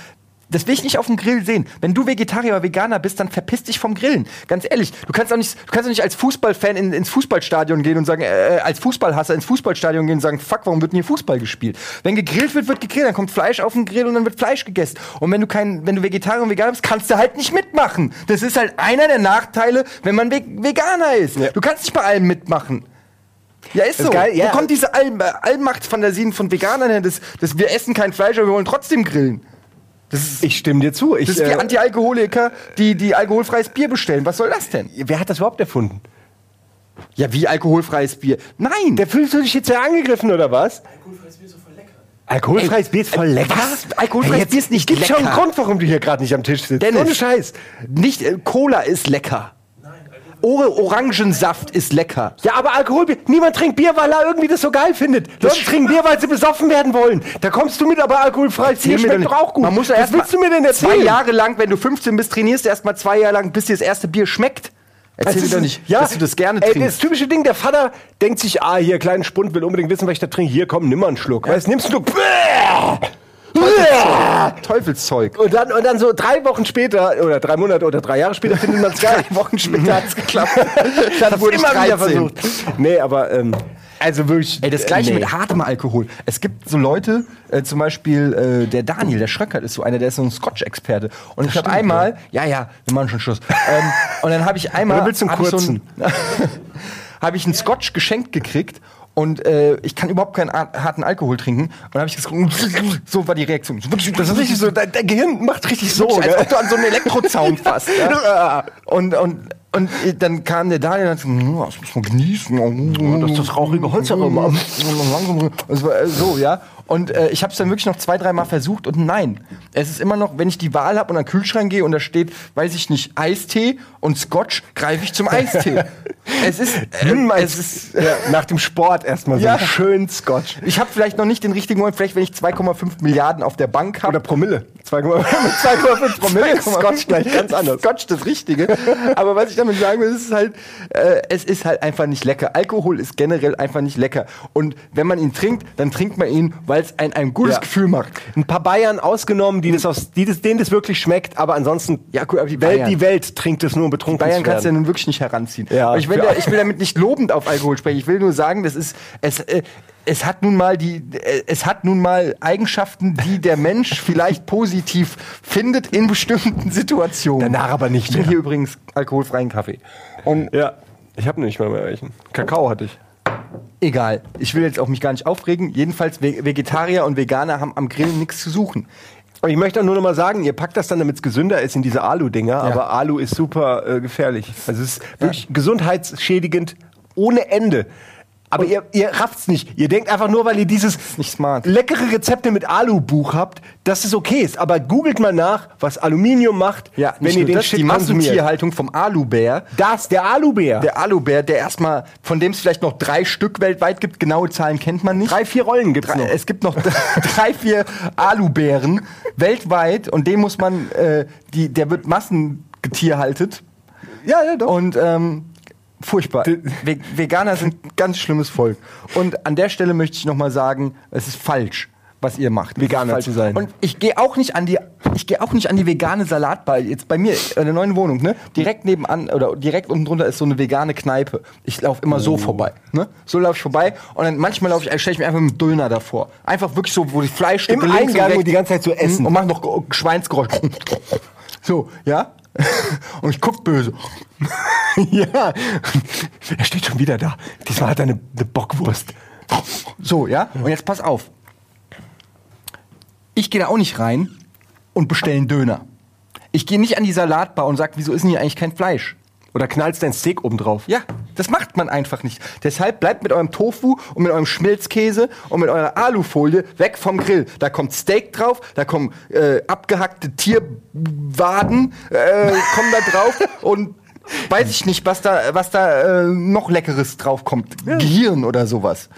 das will ich nicht auf dem Grill sehen. Wenn du Vegetarier oder Veganer bist, dann verpiss dich vom Grillen. Ganz ehrlich, du kannst auch nicht, du kannst auch nicht als Fußballfan in, ins Fußballstadion gehen und sagen, äh, als Fußballhasser ins Fußballstadion gehen und sagen, fuck, warum wird denn hier Fußball gespielt? Wenn gegrillt wird, wird gegrillt, dann kommt Fleisch auf den Grill und dann wird Fleisch gegessen. Und wenn du kein, wenn du Vegetarier und Veganer bist, kannst du halt nicht mitmachen. Das ist halt einer der Nachteile, wenn man Ve Veganer ist. Ja. Du kannst nicht bei allem mitmachen. Ja, ist Das so. ist geil, ja. Wo kommt diese All Allmachtsfantasien von Veganern her, dass, dass wir essen kein Fleisch, aber wir wollen trotzdem grillen? Das ist, ich stimme dir zu. Ich, das ist wie äh, Anti-Alkoholiker, die, die alkoholfreies Bier bestellen. Was soll das denn? wer hat das überhaupt erfunden? Ja, wie alkoholfreies Bier? Nein! Der fühlst du dich jetzt ja angegriffen, oder was? Alkoholfreies Bier ist so voll lecker. Alkoholfreies Bier ist voll lecker. was? Alkoholfreies jetzt Bier ist nicht gibt schon einen lecker. Grund, warum du hier gerade nicht am Tisch sitzt. Dennis. Ohne Scheiß. nicht äh, Cola ist lecker. Orangensaft ist lecker. Ja, aber Alkoholbier. Niemand trinkt Bier, weil er irgendwie das so geil findet. Leute trinken Bier, weil sie besoffen werden wollen. Da kommst du mit, aber alkoholfreies Bier schmeckt doch auch gut. Man muss ja Was willst du mir denn Zwei erzählen? Jahre lang, wenn du 15 bist, trainierst du erst mal zwei Jahre lang, bis dir das erste Bier schmeckt. Erzähl mir doch nicht, ja, dass du das gerne ey, trinkst. Das typische Ding, der Vater denkt sich, ah, hier, kleinen Spund, will unbedingt wissen, was ich da trinke. Hier, komm, nimm mal einen Schluck. Weißt, nimmst Schluck. Bäh! Teufelszeug. Und dann, und dann so drei Wochen später, oder drei Monate oder drei Jahre später findet man es geil. Drei Wochen später hat's geklappt. Dann wurde immer wieder 13. versucht. Nee, aber, ähm, also wirklich. Ey, das gleiche äh, nee. mit hartem Alkohol. Es gibt so Leute, äh, zum Beispiel äh, der Daniel, der Schröckert ist so einer, der ist so ein Scotch-Experte. Und ich habe einmal, ja. ja, wir machen schon Schluss. ähm, und dann habe ich einmal, Oder willst du einen so kurzen? ein- habe ich einen Scotch geschenkt gekriegt und äh, ich kann überhaupt keinen ar- harten Alkohol trinken. Und dann habe ich gesagt, so war die Reaktion. Das ist richtig so, dein, dein Gehirn macht richtig so. Wirklich, als ob du an so einen Elektrozaun fasst. Ja? Und, und, und dann kam der Daniel und hat gesagt, "Hm, das muss man genießen. das ist das rauchige. Es war, äh, So, ja. Und äh, ich habe es dann wirklich noch zwei, dreimal versucht und nein. Es ist immer noch, wenn ich die Wahl habe und an den Kühlschrank gehe und da steht, weiß ich nicht, Eistee und Scotch, greife ich zum Eistee. es ist, äh, Nimm es ist, ja, nach dem Sport erstmal so Ja. einen schönen Scotch. ich habe vielleicht noch nicht den richtigen Moment, vielleicht wenn ich 2,5 Milliarden auf der Bank habe. Oder Promille. 2,5 Promille Scotch gleich ganz anders. Scotch das Richtige. Aber was ich damit sagen will, es ist halt, äh, es ist halt einfach nicht lecker. Alkohol ist generell einfach nicht lecker. Und wenn man ihn trinkt, dann trinkt man ihn, weil es ein, ein gutes Ja. Gefühl macht. Ein paar Bayern ausgenommen, die das aus, die das, denen das wirklich schmeckt, aber ansonsten, Ja, gut, aber die Welt, Bayern. die Welt trinkt es nur, um betrunken Bayern zu kannst du ja nun wirklich nicht heranziehen. Ja, ich, will ja, ich will damit nicht lobend auf Alkohol sprechen. Ich will nur sagen, das ist, es, äh, es hat nun mal die, äh, es hat nun mal Eigenschaften, die der Mensch vielleicht positiv findet in bestimmten Situationen. Danach aber nicht Ich mehr. hier übrigens alkoholfreien Kaffee. Und Ja, ich habe nicht mal mehr welchen. Kakao hatte ich. Egal, ich will jetzt auch mich gar nicht aufregen. Jedenfalls, Ve- Vegetarier und Veganer haben am Grillen nichts zu suchen. Und ich möchte auch nur noch mal sagen, ihr packt das dann, damit es gesünder ist, in diese Alu-Dinger, aber Alu ist super äh, gefährlich. Also es ist wirklich gesundheitsschädigend ohne Ende. Aber ihr, ihr rafft's nicht. Ihr denkt einfach nur, weil ihr dieses nicht smart. leckere Rezepte mit Alu-Buch habt, dass es okay ist. Aber googelt mal nach, was Aluminium macht, Ja, wenn ihr den das, Shit die. Massentierhaltung vom Alubär. Das, der Alubär. Der Alubär, der erstmal, von dem es vielleicht noch drei Stück weltweit gibt, genaue Zahlen kennt man nicht. Drei, vier Rollen gibt's Drei, noch. es gibt noch drei, vier Alubären weltweit und den muss man, äh, die, der wird massengetierhaltet. ja, ja, doch. Und ähm, furchtbar. Ve Veganer sind ein ganz schlimmes Volk. Und an der Stelle möchte ich nochmal sagen, es ist falsch, was ihr macht. Veganer zu sein. Und ich gehe auch nicht an die, ich gehe auch nicht an die vegane Salatbar. Jetzt bei mir in der neuen Wohnung, ne? Direkt nebenan oder direkt unten drunter ist so eine vegane Kneipe. Ich laufe immer Oh. so vorbei, ne? So laufe ich vorbei und dann manchmal laufe ich, stelle ich mir einfach mit Döner davor. Einfach wirklich so, wo die Fleischstücke Im Eingang und die ganze Zeit so essen. und mach noch Ge- Schweinsgeräusch. So, ja? Und ich guck böse. ja. Er steht schon wieder da. Diesmal hat er eine, eine Bockwurst. So, ja? Und jetzt pass auf. Ich gehe da auch nicht rein und bestelle einen Döner. Ich gehe nicht an die Salatbar und sage, wieso ist denn hier eigentlich kein Fleisch? Oder knallst dein Steak oben drauf. Ja, das macht man einfach nicht. Deshalb bleibt mit eurem Tofu und mit eurem Schmilzkäse und mit eurer Alufolie weg vom Grill. Da kommt Steak drauf, da kommen äh, abgehackte Tierwaden äh, kommen da drauf und weiß ich nicht, was da, was da äh, noch Leckeres drauf kommt. Gehirn oder sowas.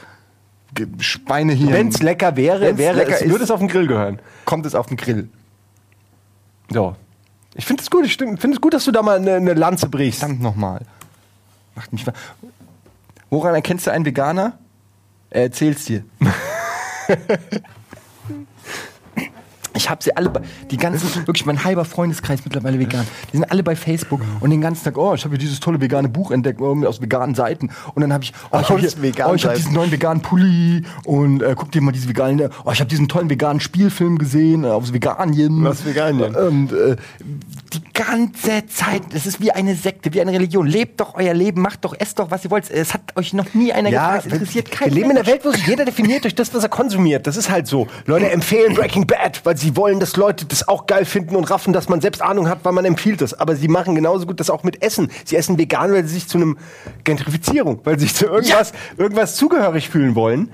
Ge Schweinehirn. Wenn's lecker wäre, Wenn's wäre lecker es, ist- würde es auf den Grill gehören. kommt es auf den Grill. Ja. Ich finde es gut, ich finde es gut, dass du da mal eine, eine Lanze brichst. Verdammt nochmal. Macht mich wa- Woran erkennst du einen Veganer? Er erzählt's dir. Ich habe sie alle, bei, die ganzen, wirklich mein halber Freundeskreis mittlerweile vegan. Die sind alle bei Facebook und den ganzen Tag, oh, ich habe hier dieses tolle vegane Buch entdeckt oh, aus veganen Seiten. Und dann habe ich, oh, ich habe oh, ich hab diesen neuen veganen Pulli und äh, guck dir mal diese veganen, oh, ich habe diesen tollen veganen Spielfilm gesehen äh, aus Veganien. Aus Veganien. Und äh, die ganze Zeit, das ist wie eine Sekte, wie eine Religion. Lebt doch euer Leben, macht doch, esst doch, was ihr wollt. Es hat euch noch nie einer Ja, gefragt. Es interessiert wir keinen. leben in einer Mensch. Welt, wo sich jeder definiert durch das, was er konsumiert. Das ist halt so. Leute empfehlen Breaking Bad, weil sie wollen, dass Leute das auch geil finden und raffen, dass man selbst Ahnung hat, weil man empfiehlt das. Aber sie machen genauso gut das auch mit Essen. Sie essen vegan, weil sie sich zu einem Gentrifizierung, weil sie sich zu irgendwas, irgendwas zugehörig fühlen wollen.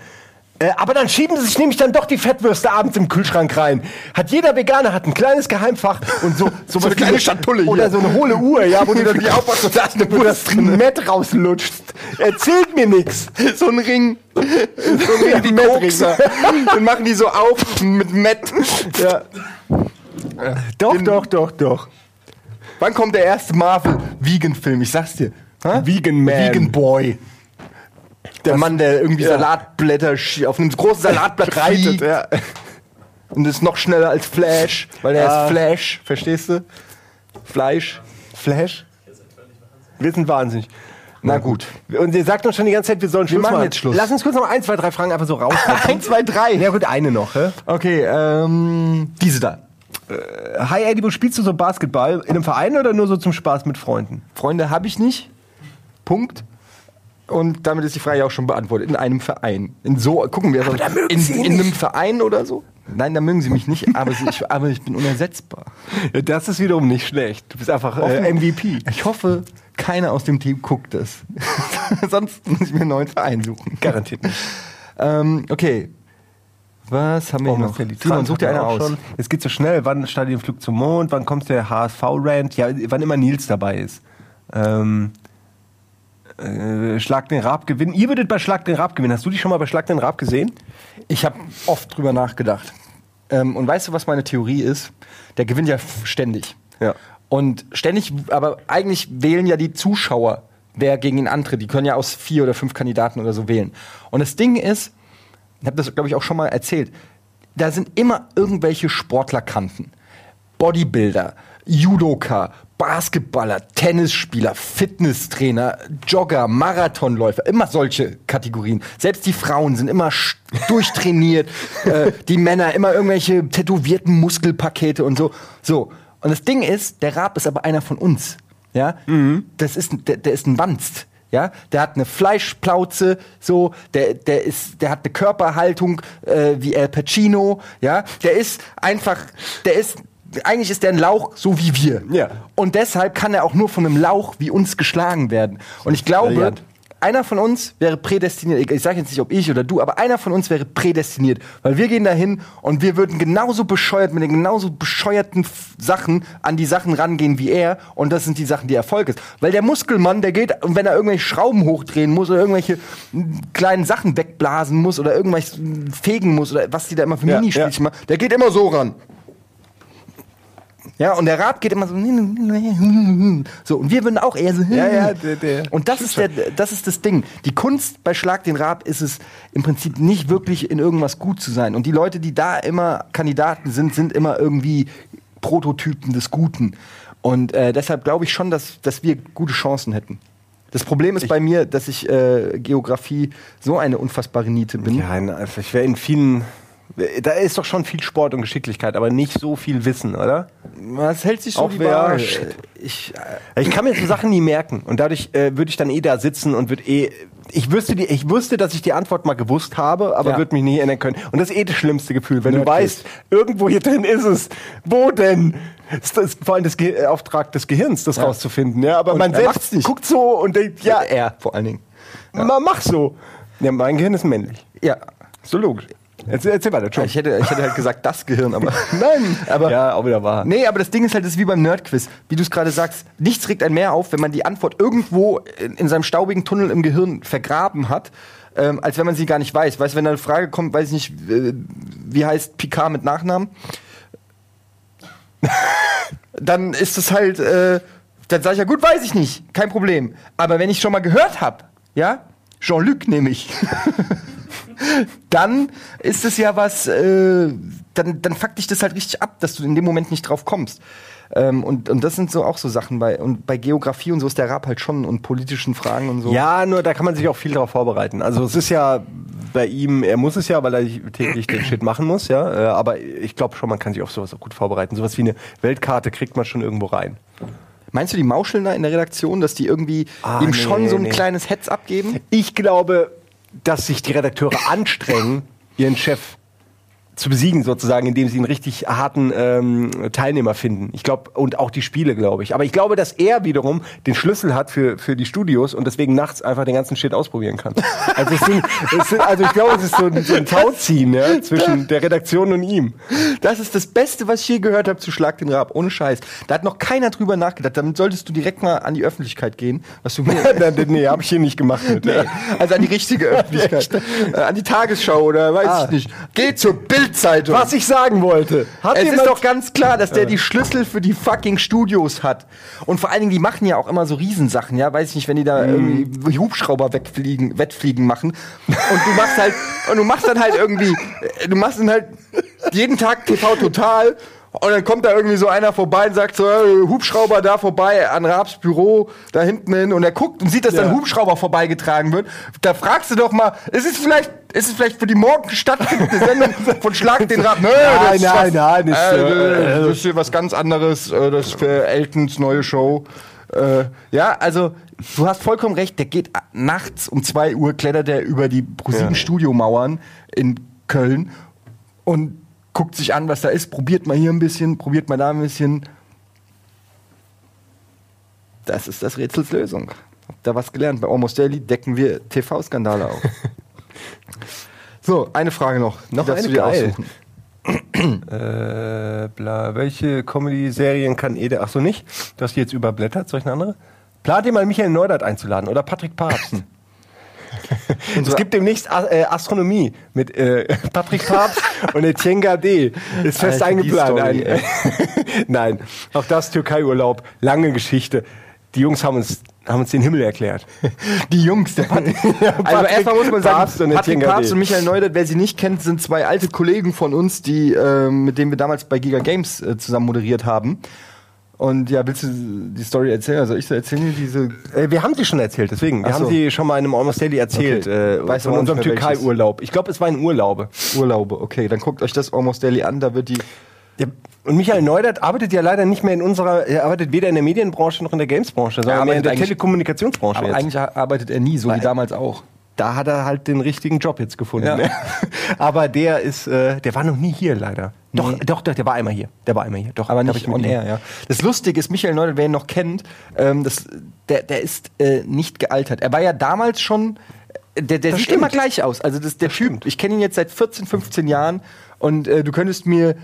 Äh, aber dann schieben sie sich nämlich dann doch die Fettwürste abends im Kühlschrank rein. Hat jeder Veganer hat ein kleines Geheimfach und so so, eine was kleine Schatulle hier. oder so eine hohle Uhr, ja, wo du dann die aufmachst und da ist eine, wo das Mett rauslutscht. Erzählt mir nix. So ein Ring. So ein Ring wie Mettring. Kokser. Den machen die so auf mit Met. Ja. Doch, doch, doch, doch. Wann kommt der erste Marvel-Vegan-Film? Ich sag's dir. Hä? Vegan Man. Vegan Boy. Der Mann, der irgendwie Ja. Salatblätter auf einem großen Salatblatt Reitet, ja. und ist noch schneller als Flash, weil er Ah. ist Flash, verstehst du? Fleisch. Flash? Wir sind wahnsinnig. Na gut. Und ihr sagt uns schon die ganze Zeit, wir sollen Schluss machen machen. jetzt Schluss. Lass uns kurz noch ein, zwei, drei Fragen einfach so raus. Eins, zwei, drei. Ja gut, eine noch. Hä? Okay, ähm, diese da. Hi Eddie, wo spielst du so Basketball? In einem Verein oder nur so zum Spaß mit Freunden? Freunde habe ich nicht. Punkt. Und damit ist die Frage auch schon beantwortet. In einem Verein. In so, gucken wir Aber da mögen in, Sie in einem Verein oder so? Nein, da mögen sie mich nicht, aber, sie, ich, aber ich bin unersetzbar. Ja, das ist wiederum nicht schlecht. Du bist einfach äh, MVP. Ich hoffe, keiner aus dem Team guckt das. Sonst muss ich mir einen neuen Verein suchen. Garantiert nicht. Ähm, okay. Was haben wir hier noch? Simon, such dir einer aus. Es geht so schnell. Wann startet der Flug zum Mond? Wann kommt der HSV-Rant? Ja, wann immer Nils dabei ist. Ähm, äh, Schlag den Raab gewinnen. Ihr würdet bei Schlag den Raab gewinnen. Hast du dich schon mal bei Schlag den Raab gesehen? Ich habe oft drüber nachgedacht. Ähm, und weißt du, was meine Theorie ist? Der gewinnt ja ständig. Ja. Und ständig, aber eigentlich wählen ja die Zuschauer, wer gegen ihn antritt. Die können ja aus vier oder fünf Kandidaten oder so wählen. Und das Ding ist, ich habe das, glaube ich, auch schon mal erzählt, da sind immer irgendwelche Sportlerkanten. Bodybuilder, Judoka, Basketballer, Tennisspieler, Fitnesstrainer, Jogger, Marathonläufer, immer solche Kategorien. Selbst die Frauen sind immer durchtrainiert, äh, die Männer immer irgendwelche tätowierten Muskelpakete und so. So. Und das Ding ist, der Raab ist aber einer von uns. Ja? Das ist, der, der ist ein Wanst. Ja, der hat eine Fleischplauze, so, der, der ist, der hat eine Körperhaltung äh, wie El Pacino, ja, der ist einfach, der ist, eigentlich ist der ein Lauch, so wie wir. Ja. Und deshalb kann er auch nur von einem Lauch wie uns geschlagen werden. Und ich glaube, Brillant. einer von uns wäre prädestiniert, ich sage jetzt nicht, ob ich oder du, aber einer von uns wäre prädestiniert, weil wir gehen dahin und wir würden genauso bescheuert mit den genauso bescheuerten Sachen an die Sachen rangehen wie er und das sind die Sachen, die Erfolg ist. Weil der Muskelmann, der geht, und wenn er irgendwelche Schrauben hochdrehen muss oder irgendwelche kleinen Sachen wegblasen muss oder irgendwas fegen muss oder was die da immer für Ja, Minispielchen machen, der geht immer so ran. Ja, und der Rab geht immer so. So, und wir würden auch eher so. Ja, ja, der- der- und das ist, der, das ist das Ding. Die Kunst bei Schlag den Rab ist es im Prinzip nicht wirklich in irgendwas gut zu sein. Und die Leute, die da immer Kandidaten sind, sind immer irgendwie Prototypen des Guten. Und äh, deshalb glaube ich schon, dass, dass wir gute Chancen hätten. Das Problem ist bei mir, dass ich äh, Geografie so eine unfassbare Niete bin. Ja, nein, also ich wäre in vielen. Da ist doch schon viel Sport und Geschicklichkeit, aber nicht so viel Wissen, oder? Was hält sich so Auch die wer-. Ich, äh, Ich kann mir so Sachen nie merken und dadurch äh, würde ich dann eh da sitzen und würde eh ich wüsste, die, ich wusste, dass ich die Antwort mal gewusst habe, aber Ja. würde mich nicht erinnern können. Und das ist eh das schlimmste Gefühl, wenn du Nerdquiz. weißt, irgendwo hier drin ist es. Wo denn? Das ist vor allem das Ge äh, Auftrag des Gehirns, das rauszufinden. Ja, aber Und man selbst nicht. guckt so und denkt, ja, er vor allen Dingen. ma, mach so. Ja, mein Gehirn ist männlich. Ja. So logisch. Erzähl, erzähl weiter, Entschuldigung. Ich hätte, ich hätte halt gesagt, das Gehirn, aber. Nein, aber. ja, auch wieder wahr. Nee, aber das Ding ist halt, das ist wie beim Nerdquiz. Wie du es gerade sagst, nichts regt einen mehr auf, wenn man die Antwort irgendwo in, in seinem staubigen Tunnel im Gehirn vergraben hat, ähm, als wenn man sie gar nicht weiß. Weißt du, wenn da eine Frage kommt, weiß ich nicht, äh, wie heißt Picard mit Nachnamen? dann ist es halt, äh, dann sage ich ja, gut, weiß ich nicht, kein Problem. Aber wenn ich schon mal gehört habe, ja, Jean-Luc nehme ich. dann ist es ja was, äh, dann, dann fuckt dich das halt richtig ab, dass du in dem Moment nicht drauf kommst. Ähm, und, und das sind so auch so Sachen bei, und bei Geografie und so ist der Rap halt schon und politischen Fragen und so. Ja, nur da kann man sich auch viel darauf vorbereiten. Also es ist ja bei ihm, er muss es ja, weil er täglich den Shit machen muss, ja. Äh, Aber ich glaube schon, man kann sich auf sowas auch gut vorbereiten. Sowas wie eine Weltkarte kriegt man schon irgendwo rein. Meinst du, die mauscheln da in der Redaktion, dass die irgendwie Ah, ihm nee, schon so ein nee. kleines Hetz abgeben? Ich glaube, dass sich die Redakteure anstrengen, ihren Chef zu besiegen, sozusagen, indem sie einen richtig harten ähm, Teilnehmer finden. Ich glaube, und auch die Spiele, glaube ich. Aber ich glaube, dass er wiederum den Schlüssel hat für, für die Studios und deswegen nachts einfach den ganzen Shit ausprobieren kann. Also, es sind, es sind, also ich glaube, es ist so ein, so ein Tauziehen ja, zwischen der Redaktion und ihm. Das ist das Beste, was ich je gehört habe zu Schlag den Rab, ohne Scheiß. Da hat noch keiner drüber nachgedacht. Damit solltest du direkt mal an die Öffentlichkeit gehen, was du mir nee, habe ich hier nicht gemacht mit. Nee, also an die richtige Öffentlichkeit. äh, an die Tagesschau oder weiß Ah. ich nicht. Geh zur Bildzeitung. Was ich sagen wollte. Hat es ist doch ganz klar, dass der die Schlüssel für die fucking Studios hat. Und vor allen Dingen, die machen ja auch immer so Riesensachen, ja. Weiß ich nicht, wenn die da irgendwie Hubschrauber wegfliegen, Wettfliegen machen. Und du machst halt, und du machst dann halt irgendwie, äh, du machst dann halt jeden Tag TV total. Und dann kommt da irgendwie so einer vorbei und sagt so, äh, Hubschrauber da vorbei an Raabs Büro, da hinten hin. Und er guckt und sieht, dass da ein Ja. Hubschrauber vorbeigetragen wird. Da fragst du doch mal, ist es vielleicht, ist es vielleicht für die morgen stattfindende Sendung von Schlag den Raab? Nö, Nein, ist nein, was, nein, äh, äh, das ist hier was ganz anderes. Äh, das ist für Eltons neue Show. Äh, ja, also du hast vollkommen recht. Der geht nachts um 2 Uhr klettert er über die ProSieben Ja. Studiomauern in Köln und guckt sich an, was da ist. Probiert mal hier ein bisschen, probiert mal da ein bisschen. Das ist das Rätsels Lösung. Habt da was gelernt? Bei Almost Daily decken wir TV-Skandale auf. so, eine Frage noch. Noch eine? du dir Geil. aussuchen. Äh, bla, welche Comedy-Serien kann Ede? Ach so, nicht? Du hast die jetzt überblättert, soll ich eine andere? Plant ihr mal Michael Neudert einzuladen oder Patrick Papst? es gibt demnächst A äh, Astronomie mit äh, Patrick Papst und Etienne Gade. Ist fest Alter, eingeplant. Story, Ein- Nein, auch das Türkei-Urlaub. Lange Geschichte. Die Jungs haben uns, haben uns den Himmel erklärt. Die Jungs, der Patrick. also Patrick erstmal muss man sagen, Papst und Patrick Etienne Papst und Michael Neudert, wer sie nicht kennt, sind zwei alte Kollegen von uns, die, ähm, mit denen wir damals bei Giga Games äh, zusammen moderiert haben. Und ja, willst du die Story erzählen? Also ich so erzählen diese. Äh, wir haben sie schon erzählt, deswegen. Wir so. haben sie schon mal in einem Almost Daily erzählt. Okay. Äh, Weiß von unserem. Türkei-Urlaub. Ich glaube, es war ein Urlaube. Urlaube, okay, dann guckt euch das Almost Daily an, da wird die. Ja, und Michael Neudert arbeitet ja leider nicht mehr in unserer, er arbeitet weder in der Medienbranche noch in der Gamesbranche, sondern mehr in der Telekommunikationsbranche Aber jetzt. eigentlich arbeitet er nie, so wie Weil- damals auch. Da hat er halt den richtigen Job jetzt gefunden. Ja. ne? Aber der ist, äh, der war noch nie hier leider. Doch, Nee. doch, doch, der war einmal hier. Der war einmal hier. Doch, Aber nicht on air, ja. Das Lustige ist, Michael Neudert, wer ihn noch kennt, ähm, das, der, der ist äh, nicht gealtert. Er war ja damals schon, äh, der, der Das sieht stimmt. immer gleich aus. Also das, der Typ, ich kenne ihn jetzt seit 14, 15 Jahren und äh, du könntest mir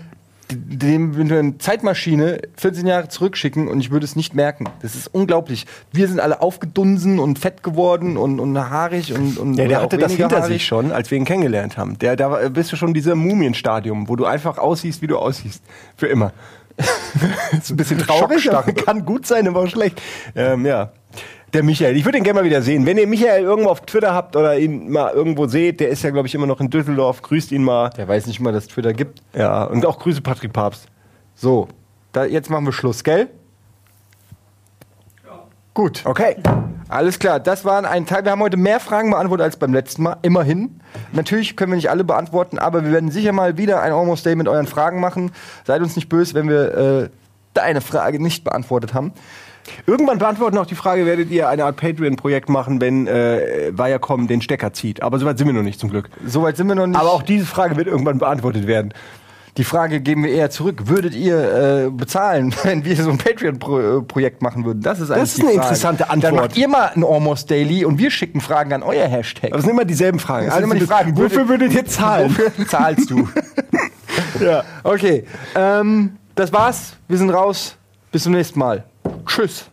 dem mit einer Zeitmaschine 14 Jahre zurückschicken und ich würde es nicht merken. Das ist unglaublich. Wir sind alle aufgedunsen und fett geworden und, und haarig und, und Ja, der hatte das hinter haarig. sich schon, als wir ihn kennengelernt haben. Der, da bist du schon in diesem Mumienstadium, wo du einfach aussiehst, wie du aussiehst. Für immer. ist ein bisschen traurig, aber kann gut sein, aber auch schlecht. Ähm, ja. Der Michael, ich würde ihn gerne mal wieder sehen. Wenn ihr Michael irgendwo auf Twitter habt oder ihn mal irgendwo seht, der ist ja, glaube ich, immer noch in Düsseldorf. Grüßt ihn mal. Der weiß nicht mal, dass es Twitter gibt. Ja, und auch Grüße Patrick Papst. So, da, jetzt machen wir Schluss, gell? Gut. Okay. Alles klar, das waren ein Teil. Wir haben heute mehr Fragen beantwortet als beim letzten Mal. Immerhin. Natürlich können wir nicht alle beantworten, aber wir werden sicher mal wieder ein Almost Day mit euren Fragen machen. Seid uns nicht böse, wenn wir äh, deine Frage nicht beantwortet haben. Irgendwann beantworten auch die Frage, werdet ihr eine Art Patreon-Projekt machen, wenn äh, Viacom den Stecker zieht. Aber soweit sind wir noch nicht zum Glück. Soweit sind wir noch nicht. Aber auch diese Frage wird irgendwann beantwortet werden. Die Frage geben wir eher zurück. Würdet ihr äh, bezahlen, wenn wir so ein Patreon-Projekt machen würden? Das ist eigentlich ist eine interessante Antwort. Dann macht ihr mal ein Almost Daily und wir schicken Fragen an euer Hashtag. Aber es sind immer dieselben Fragen. Das sind immer die Fragen. wofür würdet ihr zahlen? Wofür zahlst du? ja. Okay, ähm, das war's. Wir sind raus. Bis zum nächsten Mal. Tschüss.